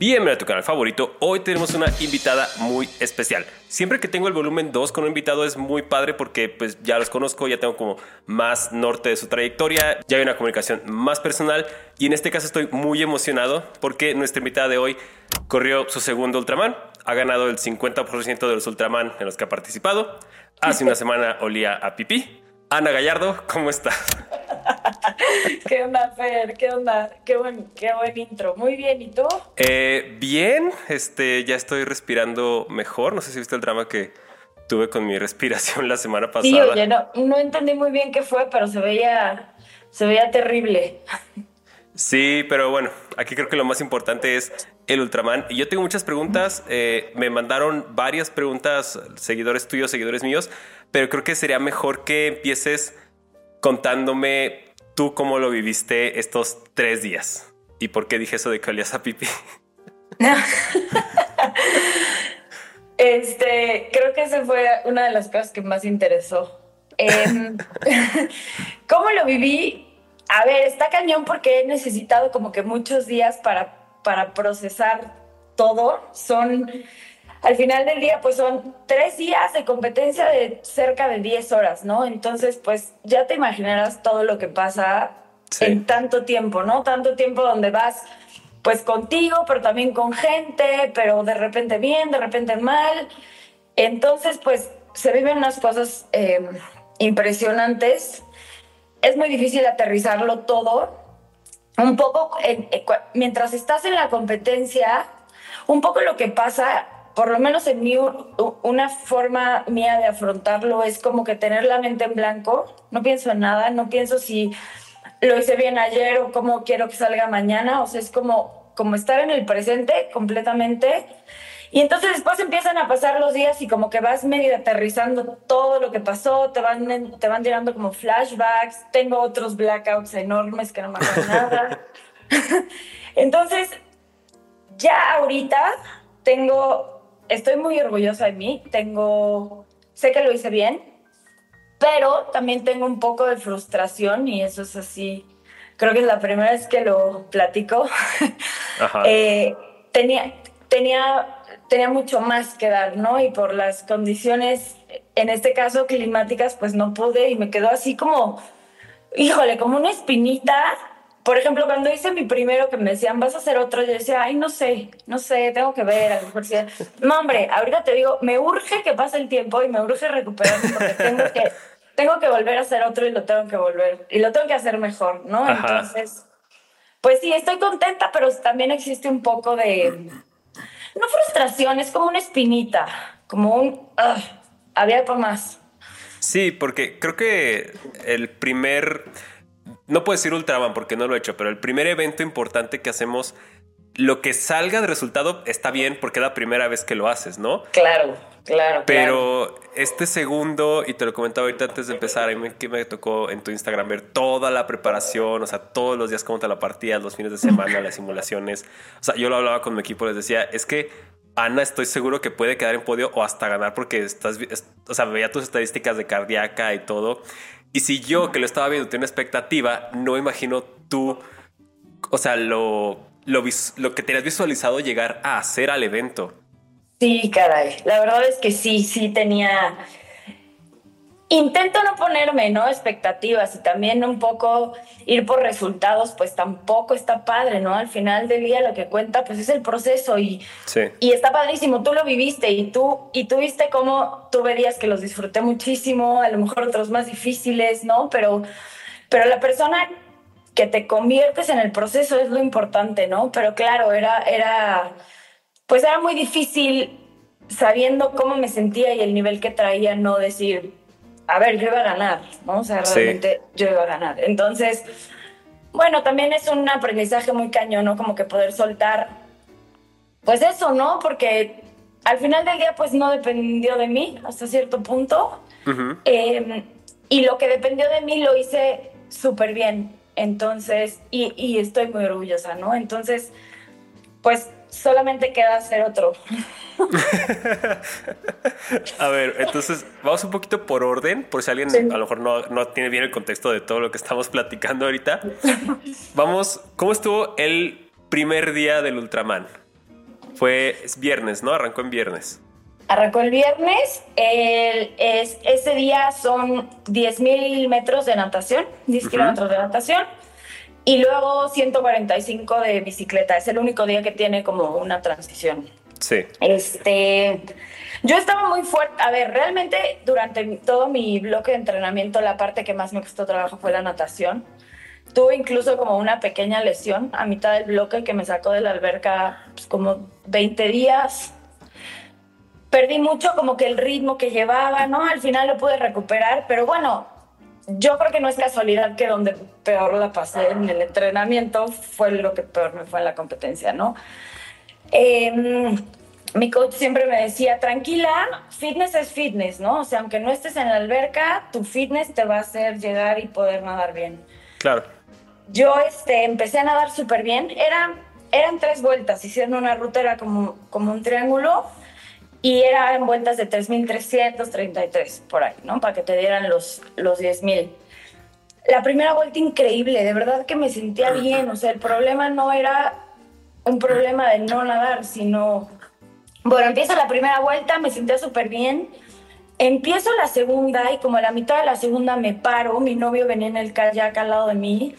Bienvenido a tu canal favorito. Hoy tenemos una invitada muy especial. Siempre que tengo el volumen 2 con un invitado es muy padre porque pues ya los conozco, ya tengo como más norte de su trayectoria, ya hay una comunicación más personal y en este caso estoy muy emocionado porque nuestra invitada de hoy corrió su segundo Ultraman, ha ganado el 50% de los Ultraman en los que ha participado. Hace una semana olía a pipí. Ana Gallardo, ¿cómo estás? ¿Qué onda, Fer? ¿Qué onda? Qué buen, qué buen intro. Muy bien, ¿y tú? Eh, bien, este, ya estoy respirando mejor. No sé si viste el drama que tuve con mi respiración la semana pasada. Sí, oye, no, no entendí muy bien qué fue, pero se veía, se veía terrible. Sí, pero bueno, aquí creo que lo más importante es el Ultraman. Y yo tengo muchas preguntas. Eh, me mandaron varias preguntas, seguidores tuyos, seguidores míos, pero creo que sería mejor que empieces contándome tú cómo lo viviste estos tres días y por qué dije eso de que olías a pipi. este, creo que esa fue una de las cosas que más interesó. Em, ¿Cómo lo viví? A ver, está cañón porque he necesitado como que muchos días para, para procesar todo. Son al final del día, pues son tres días de competencia de cerca de 10 horas, ¿no? Entonces, pues ya te imaginarás todo lo que pasa en tanto tiempo, ¿no? Tanto tiempo donde vas, pues contigo, pero también con gente, pero de repente bien, de repente mal. Entonces, pues se viven unas cosas em, impresionantes. Es muy difícil aterrizarlo todo. Un poco, mientras estás en la competencia, un poco lo que pasa por lo menos en mí, una forma mía de afrontarlo es como que tener la mente en blanco, no pienso en nada, no pienso si lo hice bien ayer o cómo quiero que salga mañana, o sea, es como, como estar en el presente completamente. Y entonces después empiezan a pasar los días y como que vas medio aterrizando todo lo que pasó, te van, te van tirando como flashbacks, tengo otros blackouts enormes que no me acuerdo nada. entonces, ya ahorita tengo estoy muy orgullosa de mí, tengo, sé que lo hice bien, pero también tengo un poco de frustración y eso es así, creo que es la primera vez que lo platico. Eh, tenía, tenía, tenía mucho más que dar, ¿no? Y por las condiciones, en este caso climáticas, pues no pude y me quedó así como, híjole, como una espinita por ejemplo, cuando hice mi primero que me decían, vas a hacer otro, yo decía, ay, no sé, no sé, tengo que ver. A lo mejor No, hombre, ahorita te digo, me urge que pase el tiempo y me urge recuperarme porque tengo que, tengo que volver a hacer otro y lo tengo que volver, y lo tengo que hacer mejor, ¿no? Entonces, pues sí, estoy contenta, pero también existe un poco de, no frustración, es como una espinita, como un, había por más. Sí, porque creo que el primer no puedo decir Ultraman porque no lo he hecho, pero el primer evento importante que hacemos, lo que salga de resultado está bien porque es la primera vez que lo haces, ¿no? Claro, claro. Pero este segundo, y te lo comentaba ahorita antes de empezar, a mí que me tocó en tu Instagram ver toda la preparación, o sea, todos los días cómo te la partías, los fines de semana, las simulaciones. O sea, yo lo hablaba con mi equipo, les decía, es que Ana estoy seguro que puede quedar en podio o hasta ganar porque estás, o sea, veía tus estadísticas de cardíaca y todo. Y si yo, que lo estaba viendo, tenía una expectativa, no imagino tú, o sea, lo, lo, lo que tenías visualizado llegar a hacer al evento. Sí, caray. La verdad es que sí, sí tenía intento no ponerme, ¿no? Expectativas y también un poco ir por resultados, pues tampoco está padre, ¿no? Al final del día lo que cuenta, pues es el proceso y, y está padrísimo. Tú lo viviste y tú, y tú viste cómo tú verías que los disfruté muchísimo, a lo mejor otros más difíciles, ¿no? Pero, pero la persona que te conviertes en el proceso es lo importante, ¿no? Pero claro, era, era, pues era muy difícil sabiendo cómo me sentía y el nivel que traía, no decir, a ver, yo iba a ganar, ¿no? O sea, realmente yo iba a ganar. Entonces, bueno, también es un aprendizaje muy cañón, ¿no? Como que poder soltar, pues eso, ¿no? Porque al final del día, pues no dependió de mí hasta cierto punto. Em, y lo que dependió de mí lo hice súper bien. Entonces, y, y estoy muy orgullosa, ¿no? Entonces, pues solamente queda hacer otro. a ver, entonces vamos un poquito por orden, por si alguien a lo mejor no, no, tiene bien el contexto de todo lo que estamos platicando ahorita. Vamos, ¿cómo estuvo el primer día del Ultraman? Fue es viernes, ¿no? Arrancó en viernes. Arrancó el viernes. El, es, ese día son 10.000 metros de natación, 10 kilómetros de natación. Y luego 145 de bicicleta. Es el único día que tiene como una transición. Sí. Este. Yo estaba muy fuerte. A ver, realmente durante todo mi bloque de entrenamiento, la parte que más me costó trabajo fue la natación. Tuve incluso como una pequeña lesión a mitad del bloque que me sacó de la alberca pues, como 20 días. Perdí mucho como que el ritmo que llevaba, ¿no? Al final lo pude recuperar, pero bueno, yo creo que no es casualidad que donde peor la pasé en el entrenamiento fue lo que peor me fue en la competencia, ¿no? Eh, mi coach siempre me decía, tranquila, fitness es fitness, ¿no? O sea, aunque no estés en la alberca, tu fitness te va a hacer llegar y poder nadar bien. Claro. Yo este, empecé a nadar súper bien. Eran, eran tres vueltas, hicieron una ruta, era como, como un triángulo y eran vueltas de 3.333 por ahí, ¿no? Para que te dieran los, los 10.000. La primera vuelta increíble, de verdad que me sentía bien, o sea, el problema no era un problema de no nadar, sino bueno, empiezo la primera vuelta, me sentía súper bien. Empiezo la segunda y como a la mitad de la segunda me paro, mi novio venía en el kayak al lado de mí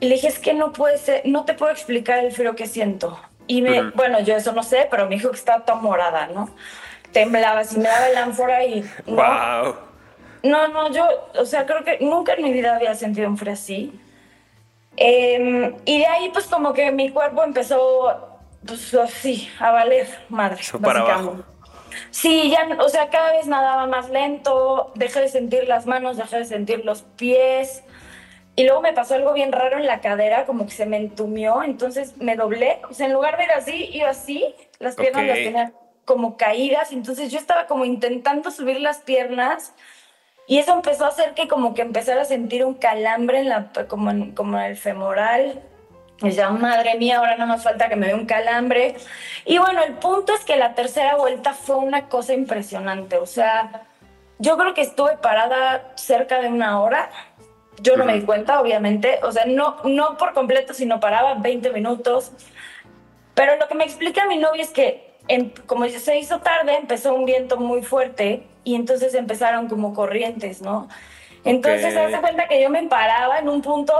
y le dije, es que no puede ser, no te puedo explicar el frío que siento. Y me, bueno, yo eso no sé, pero me dijo que estaba toda morada, ¿no? Temblaba, si me daba el ánfora y... ¿no? ¡Wow! No, no, yo, o sea, creo que nunca en mi vida había sentido un frío así. Eh, y de ahí, pues como que mi cuerpo empezó pues así, a valer madre. para abajo. Sí, ya, o sea, cada vez nadaba más lento, dejé de sentir las manos, dejé de sentir los pies. Y luego me pasó algo bien raro en la cadera, como que se me entumió, entonces me doblé. O sea, en lugar de ir así, iba así, las piernas las tenía como caídas, entonces yo estaba como intentando subir las piernas y eso empezó a hacer que como que empezara a sentir un calambre en la, como en, como en el femoral y ya, madre mía, ahora no más falta que me dé un calambre. Y bueno, el punto es que la tercera vuelta fue una cosa impresionante. O sea, yo creo que estuve parada cerca de una hora. Yo no me di cuenta, obviamente. O sea, no, no por completo, sino paraba 20 minutos. Pero lo que me explica mi novio es que, como se hizo tarde, empezó un viento muy fuerte y entonces empezaron como corrientes, ¿no? Entonces, se hace cuenta que yo me paraba en un punto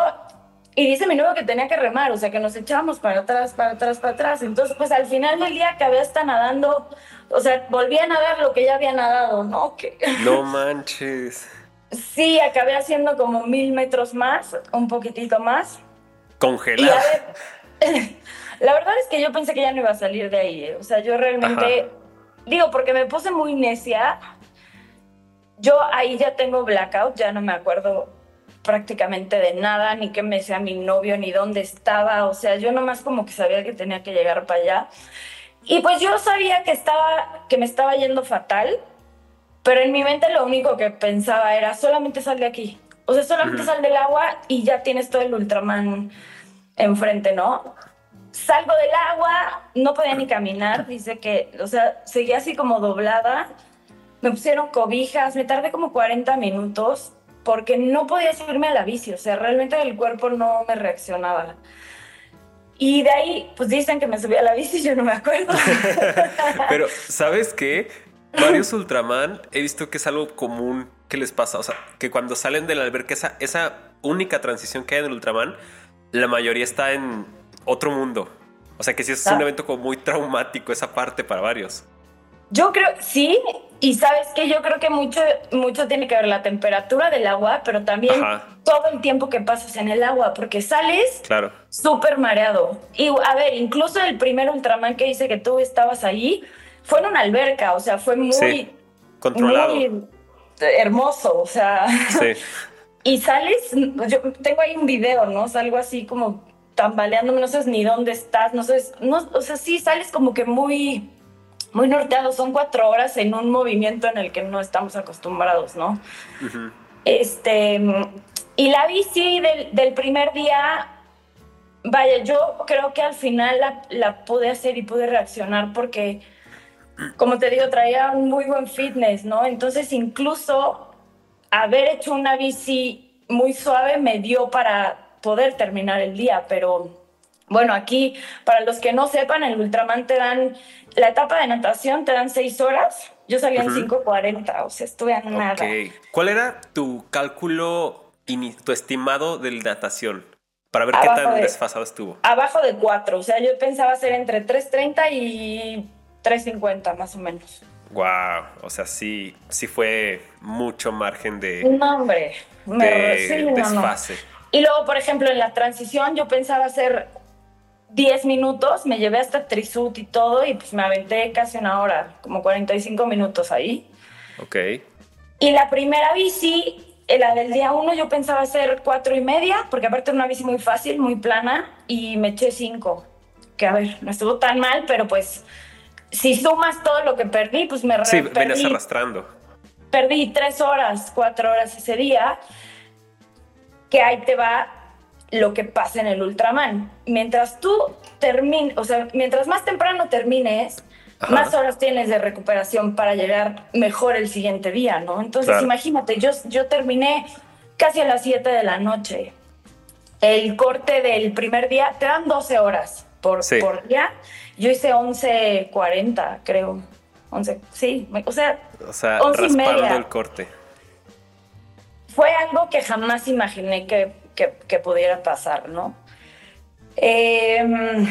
y dice mi novio que tenía que remar, o sea, que nos echábamos para atrás, para atrás, para atrás. Entonces, pues al final del día acabé hasta nadando, o sea, volví a nadar lo que ya había nadado, ¿no? Que... No manches. Sí, acabé haciendo como mil metros más, un poquitito más. Congelado. La verdad es que yo pensé que ya no iba a salir de ahí, ¿eh? o sea, yo realmente, digo, porque me puse muy necia. Yo ahí ya tengo blackout, ya no me acuerdo prácticamente de nada, ni que me sea mi novio, ni dónde estaba. O sea, yo nomás como que sabía que tenía que llegar para allá. Y pues yo sabía que, estaba, que me estaba yendo fatal, pero en mi mente lo único que pensaba era solamente sal de aquí. O sea, solamente sal del agua y ya tienes todo el Ultraman enfrente, ¿no? Salgo del agua, no podía ni caminar, dice que, o sea, seguía así como doblada. Me pusieron cobijas, me tardé como 40 minutos porque no podía subirme a la bici, o sea, realmente el cuerpo no me reaccionaba. Y de ahí, pues dicen que me subí a la bici, yo no me acuerdo. Pero, ¿sabes qué? Varios Ultraman he visto que es algo común que les pasa. O sea, que cuando salen de la alberca, esa, esa única transición que hay en el Ultraman, la mayoría está en otro mundo. O sea, que sí es un ah. evento como muy traumático esa parte para varios. Yo creo, sí, y sabes que yo creo que mucho, mucho tiene que ver la temperatura del agua, pero también todo el tiempo que pasas en el agua, porque sales claro. súper mareado. Y a ver, incluso el primer Ultraman que dice que tú estabas ahí, fue en una alberca, o sea, fue muy, controlado. muy hermoso, o sea. Sí. y sales, yo tengo ahí un video, ¿no? Salgo así como tambaleándome, no sabes ni dónde estás, no sabes, no, o sea, sí sales como que muy muy norteado. Son cuatro horas en un movimiento en el que no estamos acostumbrados, ¿no? Este, y la bici del, primer día, vaya, yo creo que al final la, la, pude hacer y pude reaccionar porque, como te digo, traía un muy buen fitness, ¿no? Entonces, incluso haber hecho una bici muy suave me dio para poder terminar el día, pero Bueno, aquí, para los que no sepan, el Ultraman te dan, la etapa de natación te dan seis horas. Yo salí en 5.40, o sea, estuve a nada. ¿Cuál era tu cálculo, tu estimado de natación? Para ver qué tan desfasado estuvo. Abajo de 4, o sea, yo pensaba ser entre 3.30 y 3.50 más o menos. Wow, o sea, sí, sí fue mucho margen de... No, hombre, me de desfase. Y luego, por ejemplo, en la transición yo pensaba hacer 10 minutos, me llevé hasta Trisut y todo, y pues me aventé casi una hora, como 45 minutos ahí. Ok. Y la primera bici, eh, la del día uno, yo pensaba hacer cuatro y media, porque aparte era una bici muy fácil, muy plana, y me eché cinco. Que a ver, no estuvo tan mal, pero pues si sumas todo lo que perdí, pues me Sí, venías arrastrando. Perdí tres horas, cuatro horas ese día, que ahí te va lo que pasa en el Ultraman. Mientras tú termines, o sea, mientras más temprano termines, más horas tienes de recuperación para llegar mejor el siguiente día, ¿no? Entonces, imagínate, yo, yo terminé casi a las 7 de la noche. El corte del primer día, te dan 12 horas por, por día. Yo hice 11.40, creo. 11, sí, o sea, o sea 11 y media. el corte. Fue algo que jamás imaginé que que, pudiera pasar, ¿no? Em,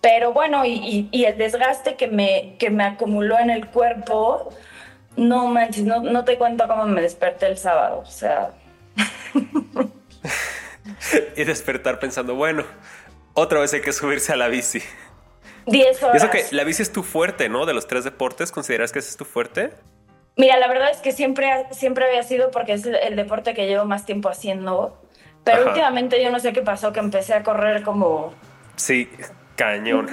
pero bueno, y, el desgaste que me, que me acumuló en el cuerpo, no manches, no, no te cuento cómo me desperté el sábado, o sea... y despertar pensando, bueno, otra vez hay que subirse a la bici. 10 horas. eso que la bici es tu fuerte, ¿no? De los tres deportes, ¿consideras que ese es tu fuerte? Mira, la verdad es que siempre, siempre había sido porque es el deporte que llevo más tiempo haciendo. Pero últimamente yo no sé qué pasó, que empecé a correr como... Sí, cañón.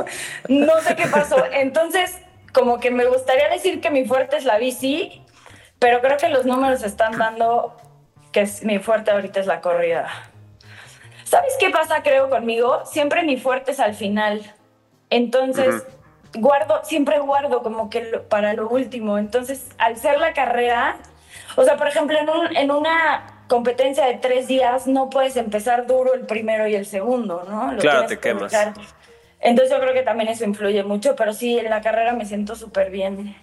no sé qué pasó. Entonces, como que me gustaría decir que mi fuerte es la bici, pero creo que los números están dando que mi fuerte ahorita es la corrida. ¿Sabes qué pasa, creo, conmigo? Siempre mi fuerte es al final. Entonces, guardo, siempre guardo como que para lo último. Entonces, al ser la carrera, o sea, por ejemplo, en, en una competencia de tres días no puedes empezar duro el primero y el segundo, ¿no? claro, te quemas. Entonces yo creo que también eso influye mucho, pero sí, en la carrera me siento súper bien.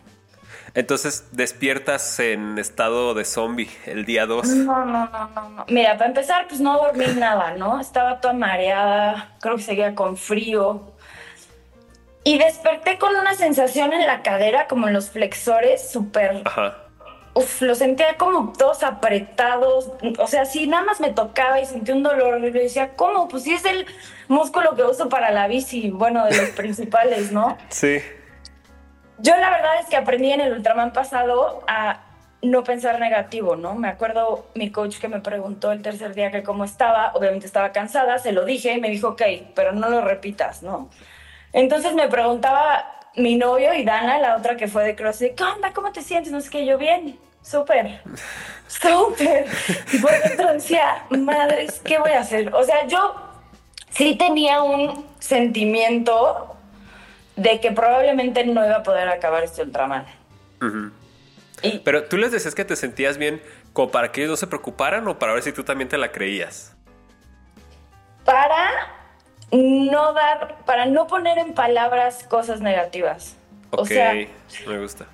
Entonces, ¿despiertas en estado de zombie el día 2? No, no, no, no, no. Mira, para empezar, pues no dormí nada, ¿no? Estaba toda mareada, creo que seguía con frío. Y desperté con una sensación en la cadera, como en los flexores, súper Ajá uf, lo sentía como todos apretados. O sea, si nada más me tocaba y sentí un dolor, y decía, ¿cómo? Pues sí es el músculo que uso para la bici, bueno, de los principales, ¿no? Sí. Yo la verdad es que aprendí en el Ultraman pasado a no pensar negativo, ¿no? Me acuerdo mi coach que me preguntó el tercer día que cómo estaba, obviamente estaba cansada, se lo dije y me dijo, ok, pero no lo repitas, ¿no? Entonces me preguntaba mi novio y Dana, la otra que fue de CrossFit, ¿qué onda? ¿Cómo te sientes? No sé qué, yo bien, súper, súper. Dentro decía, madres, ¿qué voy a hacer? O sea, yo sí tenía un sentimiento de que probablemente no iba a poder acabar este Ultraman. Pero tú les decías que te sentías bien como para que ellos no se preocuparan o para ver si tú también te la creías. Para no dar, para no poner en palabras cosas negativas. o sea, me gusta.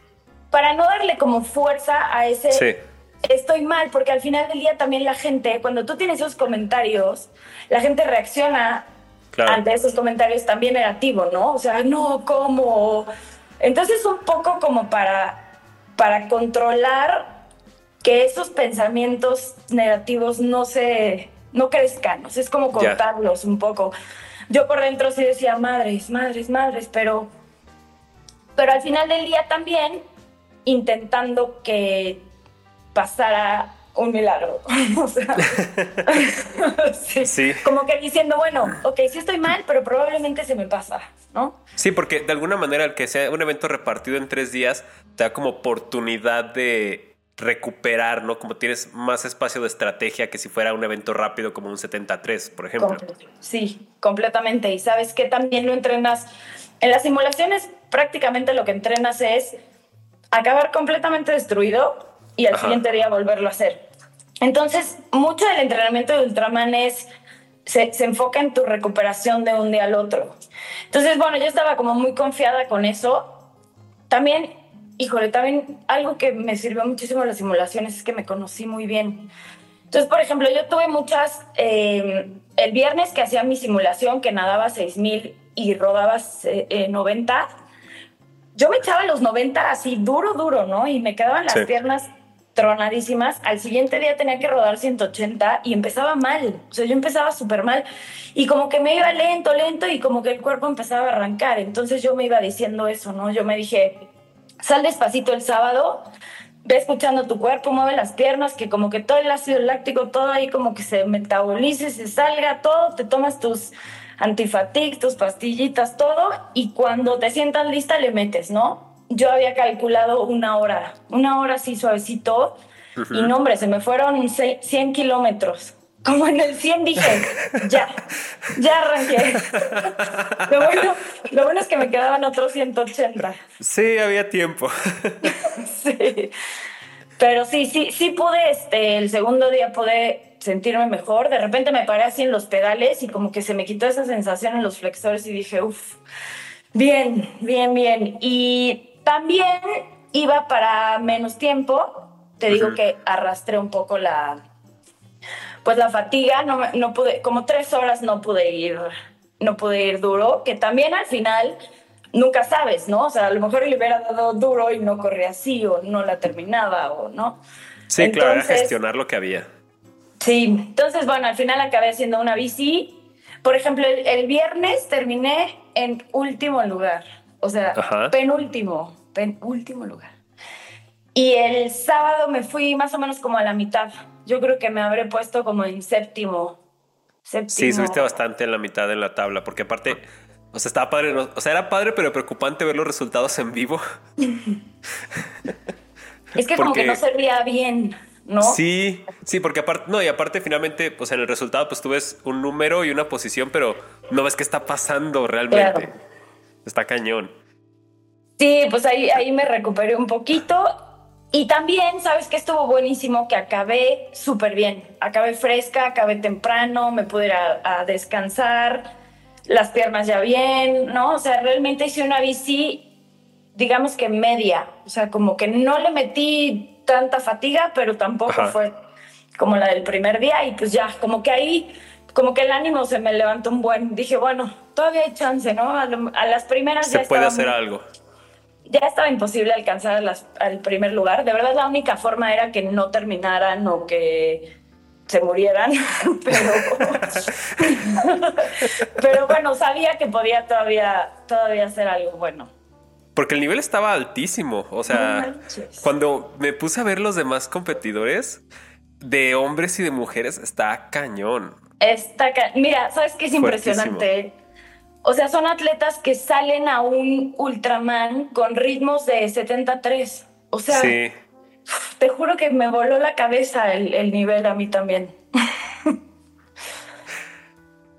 Para no darle como fuerza a ese estoy mal, porque al final del día también la gente, cuando tú tienes esos comentarios, la gente reacciona ante esos comentarios también negativos, ¿no? O sea, no, ¿cómo? Entonces un poco como para, para controlar que esos pensamientos negativos no se, no crezcan, o sea, es como cortarlos un poco yo por dentro sí decía, madres, madres, madres, pero, pero al final del día también intentando que pasara un milagro. o sea, sí, Como que diciendo, bueno, ok, sí estoy mal, pero probablemente se me pasa, ¿no? Sí, porque de alguna manera el que sea un evento repartido en tres días te da como oportunidad de recuperar, ¿no? Como tienes más espacio de estrategia que si fuera un evento rápido como un 73, por ejemplo. Sí, completamente. Y sabes que también lo entrenas. En las simulaciones prácticamente lo que entrenas es acabar completamente destruido y al siguiente día volverlo a hacer. Entonces, mucho del entrenamiento de Ultraman es se, se, enfoca en tu recuperación de un día al otro. Entonces, bueno, yo estaba como muy confiada con eso. También, híjole, también algo que me sirvió muchísimo en las simulaciones es que me conocí muy bien. Entonces, por ejemplo, yo tuve muchas, eh, el viernes que hacía mi simulación, que nadaba 6000 y rodaba eh, 90, yo me echaba los 90 así duro, duro, ¿no? Y me quedaban las piernas tronadísimas. Al siguiente día tenía que rodar 180 y empezaba mal. O sea, yo empezaba súper mal. Y como que me iba lento, lento y como que el cuerpo empezaba a arrancar. Entonces yo me iba diciendo eso, ¿no? Yo me dije, sal despacito el sábado, ve escuchando tu cuerpo, mueve las piernas, que como que todo el ácido láctico, todo ahí como que se metabolice, se salga, todo, te tomas tus antifatig, tus pastillitas, todo, y cuando te sientas lista le metes, ¿no? Yo había calculado una hora, una hora así suavecito, y no, hombre, se me fueron 100 kilómetros. Como en el 100 dije, ya, ya arranqué. Lo bueno, lo bueno es que me quedaban otros 180. Sí, había tiempo. sí. Pero sí, sí, sí pude, este, el segundo día pude sentirme mejor. De repente me paré así en los pedales y como que se me quitó esa sensación en los flexores y dije, uff, bien, bien, bien. Y también iba para menos tiempo. Te digo que arrastré un poco la, pues la fatiga, no, no pude, como tres horas no pude ir, no pude ir duro, que también al final nunca sabes, ¿no? O sea, a lo mejor le hubiera dado duro y no corría así o no la terminaba o no. Sí, entonces, claro, era gestionar lo que había. Sí, entonces bueno, al final acabé haciendo una bici. Por ejemplo, el, el viernes terminé en último lugar, o sea, Ajá. penúltimo, penúltimo lugar. Y el sábado me fui más o menos como a la mitad. Yo creo que me habré puesto como en séptimo. séptimo. Sí, subiste bastante en la mitad de la tabla, porque aparte, o sea, estaba padre, o sea, era padre, pero preocupante ver los resultados en vivo. es que porque, como que no se veía bien. ¿No? Sí, sí, porque aparte, no, y aparte finalmente, pues en el resultado, pues tú ves un número y una posición, pero no ves qué está pasando realmente. Claro. Está cañón. Sí, pues ahí, ahí me recuperé un poquito y también, ¿sabes que estuvo buenísimo? Que acabé súper bien. Acabé fresca, acabé temprano, me pude ir a, a, descansar, las piernas ya bien, ¿no? O sea, realmente hice una bici, digamos que media. O sea, como que no le metí tanta fatiga, pero tampoco Ajá. fue como la del primer día. Y pues ya, como que ahí, como que el ánimo se me levantó un buen. Dije, bueno, todavía hay chance, ¿no? A, a las primeras se ya puede hacer muy, algo ya estaba imposible alcanzar las, al primer lugar. De verdad, la única forma era que no terminaran o que se murieran. Pero, pero bueno, sabía que podía todavía, todavía hacer algo bueno. Porque el nivel estaba altísimo. O sea, no cuando me puse a ver los demás competidores de hombres y de mujeres, está cañón. Está ca Mira, ¿sabes qué es impresionante? O sea, son atletas que salen a un Ultraman con ritmos de 73. O sea, sí. te juro que me voló la cabeza el, el nivel a mí también.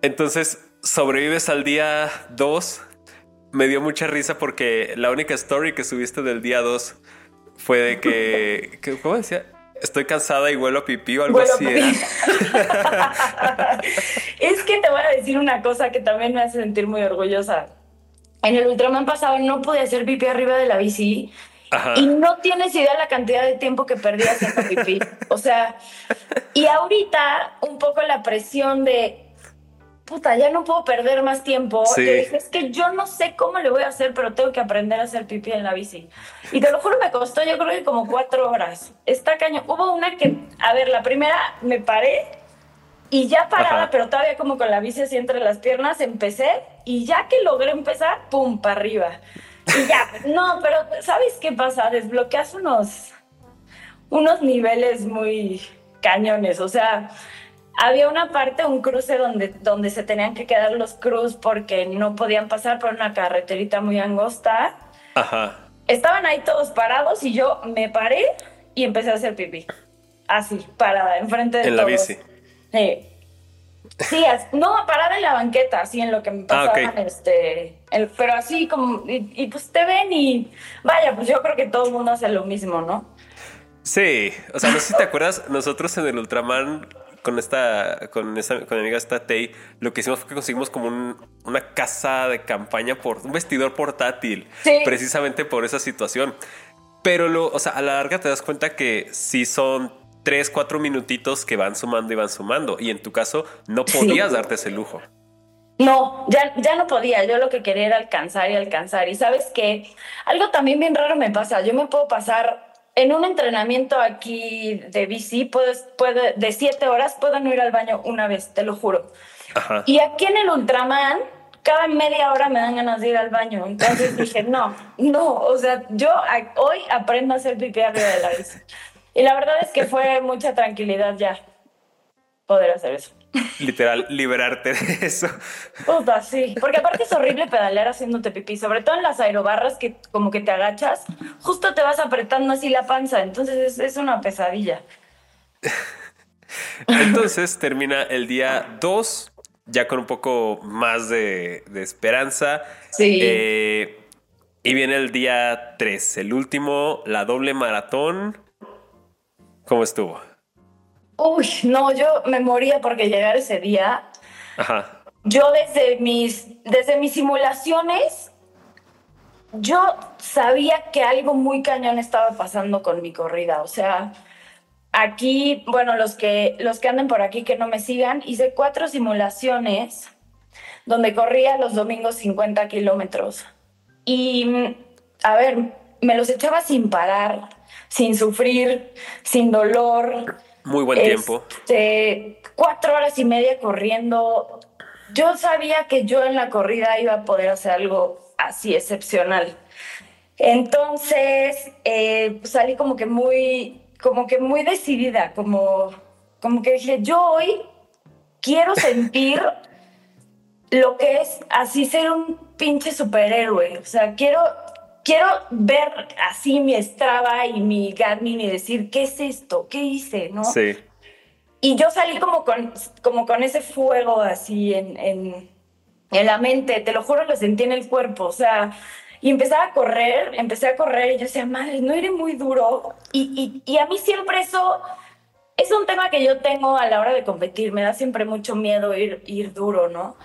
Entonces, sobrevives al día 2. Me dio mucha risa porque la única story que subiste del día 2 fue de que, que ¿cómo decía? Estoy cansada y huelo a pipí o algo Huelo así. es que te voy a decir una cosa que también me hace sentir muy orgullosa. En el Ultraman pasado no pude hacer pipí arriba de la bici Ajá. y no tienes idea la cantidad de tiempo que perdí haciendo pipí. O sea, y ahorita un poco la presión de puta, ya no puedo perder más tiempo. Sí. Yo dije, es que yo no sé cómo le voy a hacer, pero tengo que aprender a hacer pipí en la bici. Y te lo juro, me costó yo creo que como cuatro horas. Está cañón. Hubo una que, a ver, la primera me paré y ya parada, Ajá. pero todavía como con la bici así entre las piernas, empecé y ya que logré empezar, pum, para arriba. Y ya, no, pero ¿sabes qué pasa? Desbloqueas unos, unos niveles muy cañones, o sea había una parte, un cruce donde, donde se tenían que quedar los cruz porque no podían pasar por una carreterita muy angosta. Ajá. Estaban ahí todos parados y yo me paré y empecé a hacer pipí. Así, parada, enfrente de En todos. la bici. Sí. Sí, no, parada en la banqueta, así en lo que me Ah, pasaban, este, el- pero así como, y, y pues te ven y vaya, pues yo creo que todo el mundo hace lo mismo, ¿no? Sí, o sea, no sé si te acuerdas, nosotros en el Ultraman con esta, con esa, con mi amiga esta Tay, lo que hicimos fue que conseguimos como una casa de campaña por un vestidor portátil, precisamente por esa situación. Pero lo, o sea, a la larga te das cuenta que sí son tres, cuatro minutitos que van sumando y van sumando. Y en tu caso, no podías darte ese lujo. No, ya, ya no podía. Yo lo que quería era alcanzar y alcanzar. Y sabes que algo también bien raro me pasa. Yo me puedo pasar en un entrenamiento aquí de bici, puedo, de siete horas, puedo no ir al baño una vez, te lo juro. Y aquí en el Ultraman, cada media hora me dan ganas de ir al baño. Entonces dije, no, no, o sea, yo hoy aprendo a hacer pipí arriba de la bici. Y la verdad es que fue mucha tranquilidad ya poder hacer eso. Literal, liberarte de eso. Puta, sí. Porque aparte es horrible pedalear haciéndote pipí, sobre todo en las aerobarras que como que te agachas, justo te vas apretando así la panza, entonces es, una pesadilla. Entonces termina el día 2, ya con un poco más de, esperanza. Sí. Eh, y viene el día 3, el último, la doble maratón. ¿Cómo estuvo? Uy, no, yo me moría porque llegar ese día. Ajá. Yo desde mis, desde mis simulaciones, yo sabía que algo muy cañón estaba pasando con mi corrida. O sea, aquí, bueno, los que, los que anden por aquí que no me sigan, hice cuatro simulaciones donde corría los domingos 50 kilómetros. Y, a ver, me los echaba sin parar, sin sufrir, sin dolor muy buen tiempo. Este, cuatro horas y media corriendo. Yo sabía que yo en la corrida iba a poder hacer algo así excepcional. Entonces eh, salí como que muy, como que muy decidida, como, como que dije, yo hoy quiero sentir lo que es así ser un pinche superhéroe. O sea, quiero, quiero ver así mi Strava y mi Garmin y decir, ¿qué es esto? ¿Qué hice? ¿No? Sí. Y yo salí como con, como con ese fuego así en, en, en la mente, te lo juro, lo sentí en el cuerpo, o sea, y empecé a correr, empecé a correr y yo decía, madre, no iré muy duro. Y, y, y, a mí siempre eso es un tema que yo tengo a la hora de competir, me da siempre mucho miedo ir, ir duro, ¿no?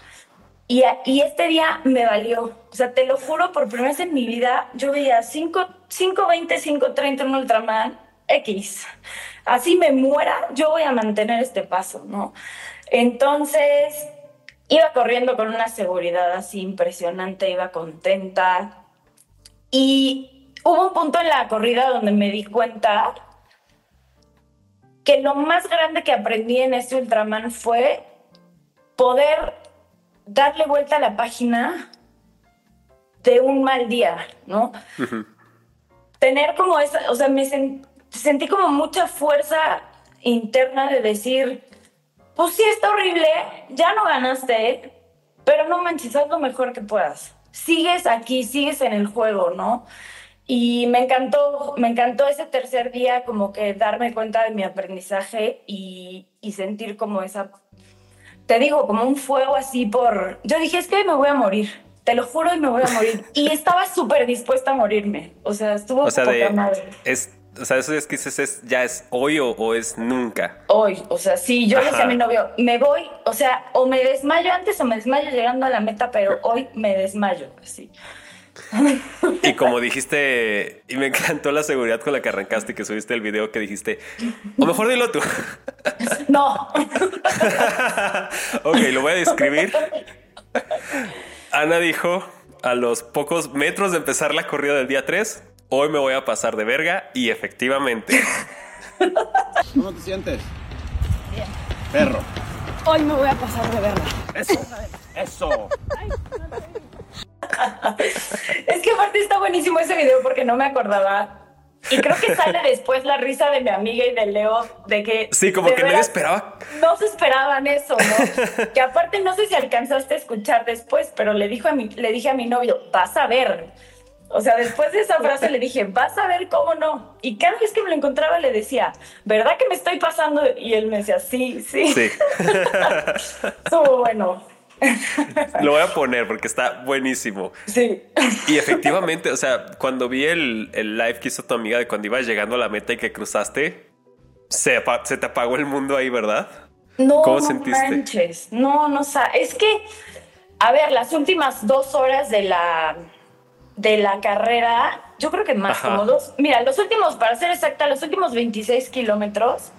Y, y, este día me valió. O sea, te lo juro, por primera vez en mi vida, yo veía 5.20, 5.30 en Ultraman X. Así me muera, yo voy a mantener este paso, ¿no? Entonces, iba corriendo con una seguridad así impresionante, iba contenta. Y hubo un punto en la corrida donde me di cuenta que lo más grande que aprendí en este Ultraman fue poder darle vuelta a la página de un mal día, ¿no? Tener como esa, o sea, me sentí como mucha fuerza interna de decir, pues sí, está horrible, ya no ganaste, pero no manches, haz lo mejor que puedas. Sigues aquí, sigues en el juego, ¿no? Y me encantó, me encantó ese tercer día como que darme cuenta de mi aprendizaje y, y sentir como esa te digo, como un fuego así por... Yo dije, es que me voy a morir, te lo juro y me voy a morir. Y estaba súper dispuesta a morirme. O sea, estuvo... O sea, Es, o sea, eso es que dices, es, ya es hoy o, es nunca. Hoy, o sea, sí, yo le dije a mi novio, me voy, o sea, o me desmayo antes o me desmayo llegando a la meta, pero hoy me desmayo, así. Y como dijiste, y me encantó la seguridad con la que arrancaste y que subiste el video que dijiste, o mejor dilo tú. No. ok, lo voy a describir. Ana dijo, a los pocos metros de empezar la corrida del día 3, hoy me voy a pasar de verga y efectivamente. ¿Cómo te sientes? Bien. Perro. Hoy me voy a pasar de verga. Eso. Eso es que aparte está buenísimo ese video porque no me acordaba. Y creo que sale después la risa de mi amiga y de Leo de que... Sí, como que nadie esperaba. No se esperaban eso, ¿no? que aparte no sé si alcanzaste a escuchar después, pero le, dijo a mi, le dije a mi novio, vas a ver. O sea, después de esa frase le dije, vas a ver cómo no. Y cada vez que me lo encontraba le decía, ¿verdad que me estoy pasando? Y él me decía, sí, sí. Sí. Estuvo bueno. Lo voy a poner porque está buenísimo. Sí. Y efectivamente, o sea, cuando vi el, live que hizo tu amiga de cuando ibas llegando a la meta y que cruzaste, se, se te apagó el mundo ahí, ¿verdad? No, ¿Cómo no sentiste? manches. No, no sa- Es que, a ver, las últimas dos horas de la, de la carrera, yo creo que más, Ajá. como dos. Mira, los últimos, para ser exacta, los últimos 26 kilómetros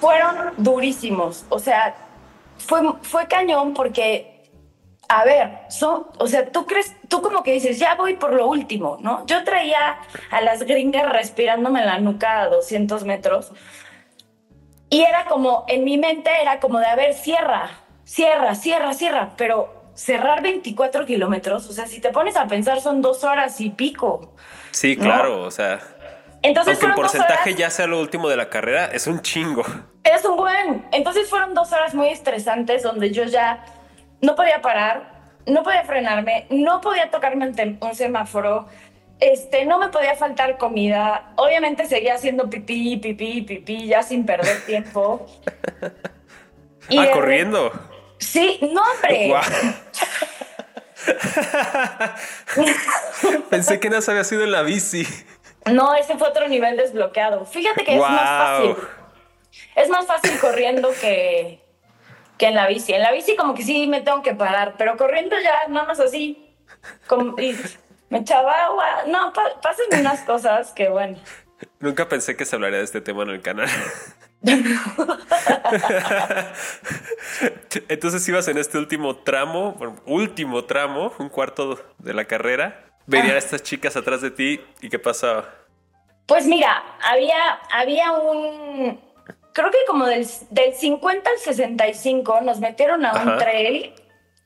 fueron durísimos. O sea, fue, fue cañón porque, a ver, son, o sea, tú crees, tú como que dices, ya voy por lo último, ¿no? Yo traía a las gringas respirándome en la nuca a 200 metros. Y era como, en mi mente era como de, a ver, cierra, cierra, cierra, cierra, pero cerrar 24 kilómetros, o sea, si te pones a pensar son dos horas y pico. Sí, No. claro, o sea, Entonces aunque el porcentaje horas- ya sea lo último de la carrera, es un chingo. Es un buen. Entonces fueron dos horas muy estresantes donde yo ya no podía parar, no podía frenarme, no podía tocarme un, semáforo, este, no me podía faltar comida. Obviamente seguía haciendo pipí, pipí, pipí, ya sin perder tiempo. Y ah, de re- corriendo. Sí, no, hombre. Pensé que no se había sido en la bici. No, ese fue otro nivel desbloqueado. Fíjate que es más fácil. Es más fácil corriendo que, que en la bici. En la bici como que sí me tengo que parar, pero corriendo ya nada más así. como- me echaba agua. No, pa- pasan unas cosas que bueno. Nunca pensé que se hablaría de este tema en el canal. Entonces ibas en este último tramo, último tramo, un cuarto de la carrera. Venían Ah. estas chicas atrás de ti y qué pasaba. Pues mira, había, había un... Creo que como del, del 50 al 65 nos metieron a un Ajá. trail.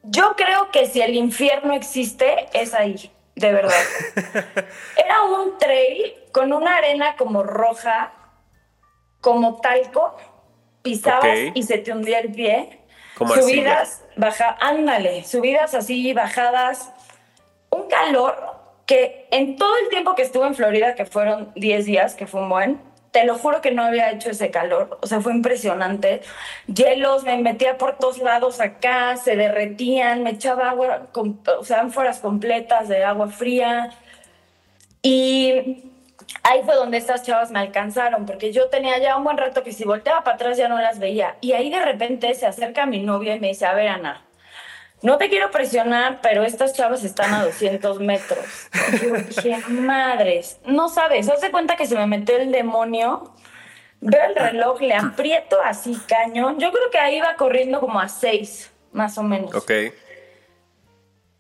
Yo creo que si el infierno existe, es ahí, de verdad. Era un trail con una arena como roja, como talco. Pisabas Ok. y se te hundía el pie. Como subidas, baja, ándale, subidas así, bajadas. Un calor que en todo el tiempo que estuve en Florida, que fueron 10 días, que fue un buen, te lo juro que no había hecho ese calor. O sea, fue impresionante. Hielos, me metía por todos lados acá, se derretían, me echaba agua, com- o sea, ánforas completas de agua fría. Y ahí fue donde estas chavas me alcanzaron, porque yo tenía ya un buen rato que si volteaba para atrás ya no las veía. Y ahí de repente se acerca mi novia y me dice, a ver, Ana, no te quiero presionar, pero estas chavas están a 200 metros. Yo dije, madres, no sabes, haz de cuenta que se me metió el demonio. Veo el reloj, le aprieto así cañón. Yo creo que ahí iba corriendo como a 6, más o menos. Ok.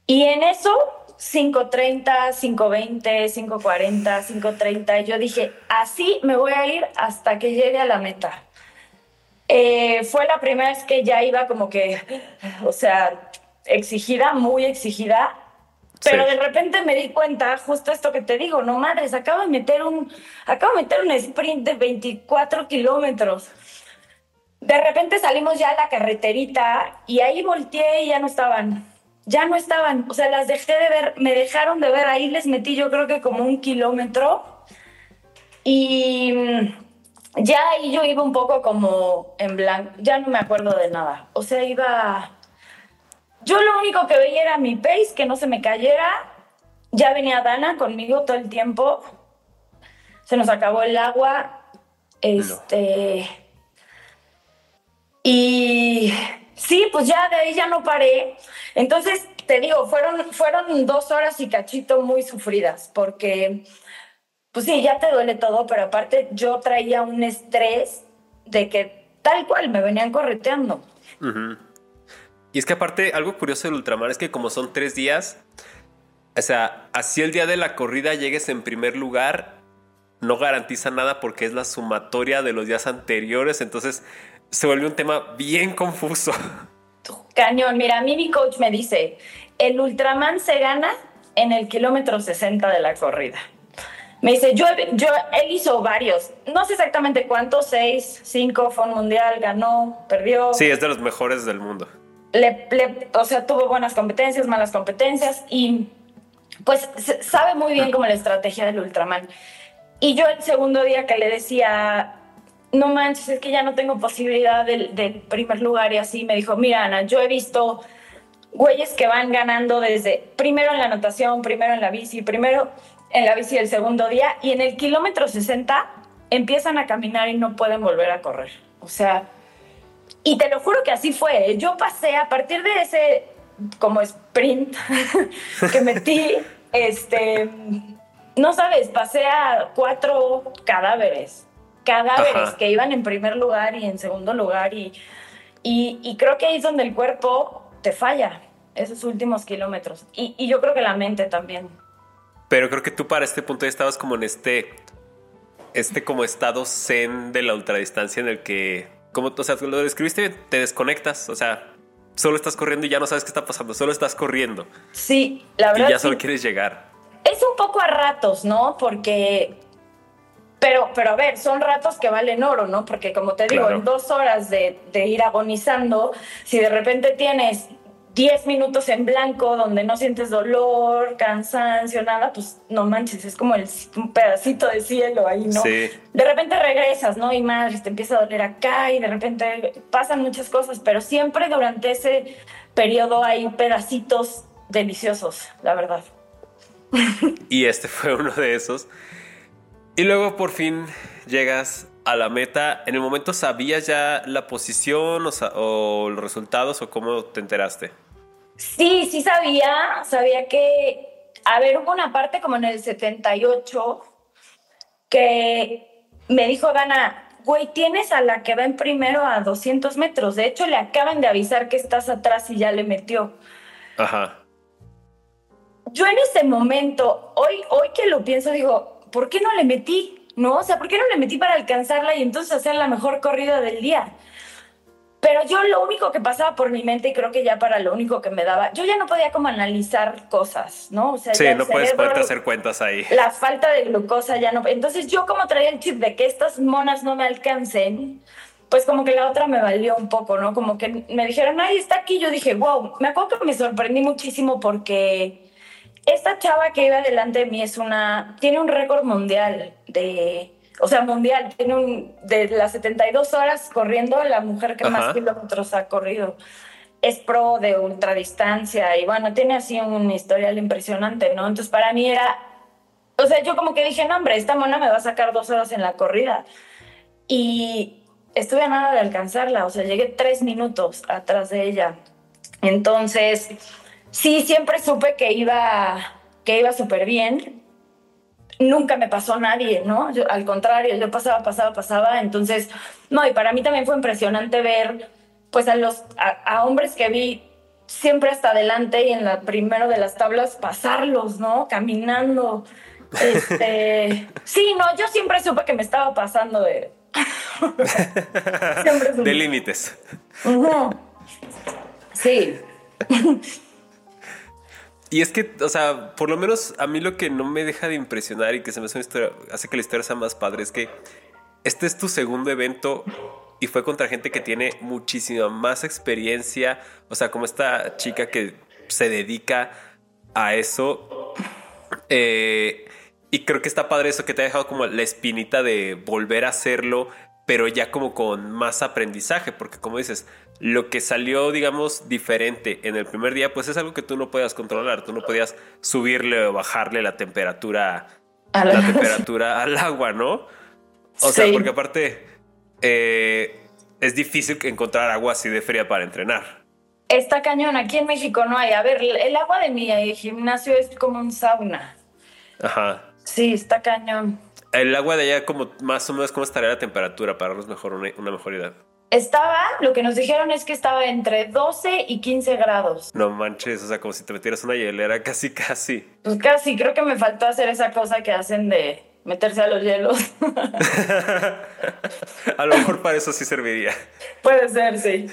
Y en eso, 5.30, 5.20, 5.40, 5.30, yo dije, así me voy a ir hasta que llegue a la meta. Eh, fue la primera vez que ya iba como que, o sea, exigida, muy exigida. Pero Sí. de repente me di cuenta, justo esto que te digo, no madres, acabo de meter un, acabo de meter un sprint de 24 kilómetros. De repente salimos ya a la carreterita y ahí volteé y ya no estaban. Ya no estaban. O sea, las dejé de ver, me dejaron de ver. Ahí les metí yo creo que como un kilómetro. Y mm, ya ahí yo iba un poco como en blanco. Ya no me acuerdo de nada. O sea, iba... Yo lo único que veía era mi pace, que no se me cayera. Ya venía Dana conmigo todo el tiempo. Se nos acabó el agua. Este... Y sí, pues ya de ahí ya no paré. Entonces, te digo, fueron, fueron dos horas y cachito muy sufridas, porque, pues sí, ya te duele todo, pero aparte yo traía un estrés de que tal cual me venían correteando. Y es que aparte, algo curioso del ultramar es que como son tres días, o sea, así el día de la corrida llegues en primer lugar, no garantiza nada porque es la sumatoria de los días anteriores, entonces se vuelve un tema bien confuso. Cañón, mira, a mí mi coach me dice, el Ultraman se gana en el kilómetro 60 de la corrida. Me dice, yo, yo, él hizo varios, no sé exactamente cuántos, seis, cinco, fue un mundial, ganó, perdió. Sí, es de los mejores del mundo. Le, le- o sea, tuvo buenas competencias, malas competencias y pues sabe muy bien como la estrategia del Ultraman. Y yo el segundo día que le decía, no manches, es que ya no tengo posibilidad del, del primer lugar y así, me dijo, mira Ana, yo he visto güeyes que van ganando desde primero en la natación, primero en la bici, primero en la bici el segundo día y en el kilómetro 60 empiezan a caminar y no pueden volver a correr. O sea, Y te lo juro que así fue. Yo pasé a partir de ese como sprint que metí, este, no sabes, pasé a cuatro cadáveres, cadáveres Ajá. que iban en primer lugar y en segundo lugar y, y, y creo que ahí es donde el cuerpo te falla, esos últimos kilómetros. Y, y yo creo que la mente también. Pero creo que tú para este punto ya estabas como en este, este como estado zen de la ultradistancia en el que, como, o sea, lo describiste, te desconectas, o sea, solo estás corriendo y ya no sabes qué está pasando, solo estás corriendo Sí, la y verdad. ya sí. solo quieres llegar. Es un poco a ratos, ¿no? Porque. Pero, pero a ver, son ratos que valen oro, ¿no? Porque como te digo, Claro. en dos horas de, de ir agonizando, si de repente tienes 10 minutos en blanco donde no sientes dolor, cansancio, nada, pues no manches, es como el, un pedacito de cielo ahí, ¿no? Sí. De repente regresas, ¿no? Y madre, te empieza a doler acá y de repente pasan muchas cosas, pero siempre durante ese periodo hay pedacitos deliciosos, la verdad. Y este fue uno de esos. Y luego por fin llegas a la meta. ¿En el momento sabías ya la posición o, los resultados o cómo te enteraste? Sí, sí sabía, sabía que, a ver, hubo una parte como en el 78 que me dijo Dana, güey, tienes a la que va en primero a 200 metros, de hecho le acaban de avisar que estás atrás y ya le metió. Ajá. Yo en ese momento, hoy, hoy que lo pienso, digo, ¿por qué no le metí? ¿No? O sea, ¿por qué no le metí para alcanzarla y entonces hacer la mejor corrida del día? Pero yo lo único que pasaba por mi mente, y creo que ya para lo único que me daba, yo ya no podía como analizar cosas, ¿no? O sea, Sí, no puedes a hacer cuentas ahí. La falta de glucosa ya no. Entonces yo como traía el chip de que estas monas no me alcancen, pues como que la otra me valió un poco, ¿no? Como que me dijeron, ay, está aquí. Yo dije, wow, me acuerdo que me sorprendí muchísimo porque esta chava que iba delante de mí es una, tiene un récord mundial de, o sea, mundial, tiene un, de las 72 horas corriendo, la mujer que Ajá. más kilómetros ha corrido. Es pro de ultradistancia y bueno, tiene así un historial impresionante, ¿no? Entonces para mí era, o sea, yo como que dije, no, hombre, esta mona me va a sacar dos horas en la corrida. Y estuve a nada de alcanzarla, o sea, llegué tres minutos atrás de ella. Entonces, sí, siempre supe que iba, que iba súper bien. Nunca me pasó nadie, ¿no? Yo, al contrario, yo pasaba, pasaba, pasaba. Entonces, no, y para mí también fue impresionante ver, pues, a los a, a hombres que vi siempre hasta adelante y en la primero de las tablas pasarlos, ¿no? Caminando. Este, sí, no, yo siempre supe que me estaba pasando de. De límites. Ujú. Sí. Y es que, o sea, por lo menos a mí lo que no me deja de impresionar y que se me hace una historia, hace que la historia sea más padre es que este es tu segundo evento y fue contra gente que tiene muchísima más experiencia. O sea, como esta chica que se dedica a eso. Eh, y creo que está padre eso que te ha dejado como la espinita de volver a hacerlo, pero ya como con más aprendizaje, porque como dices, lo que salió, digamos, diferente en el primer día, pues es algo que tú no podías controlar, tú no podías subirle o bajarle la temperatura, A la la- temperatura al agua, ¿no? O sea, porque aparte eh, es difícil encontrar agua así de fría para entrenar. Está cañón, aquí en México no hay. A ver, el agua de mi gimnasio es como un sauna. Ajá. Sí, está cañón. El agua de allá, como más o menos, ¿cómo estaría la temperatura para darnos mejor una, una mejor idea? Estaba, lo que nos dijeron es que estaba entre 12 y 15 grados. No manches, o sea, como si te metieras una hielera casi, casi. Pues casi, creo que me faltó hacer esa cosa que hacen de meterse a los hielos. A lo mejor para eso sí serviría. Puede ser, sí.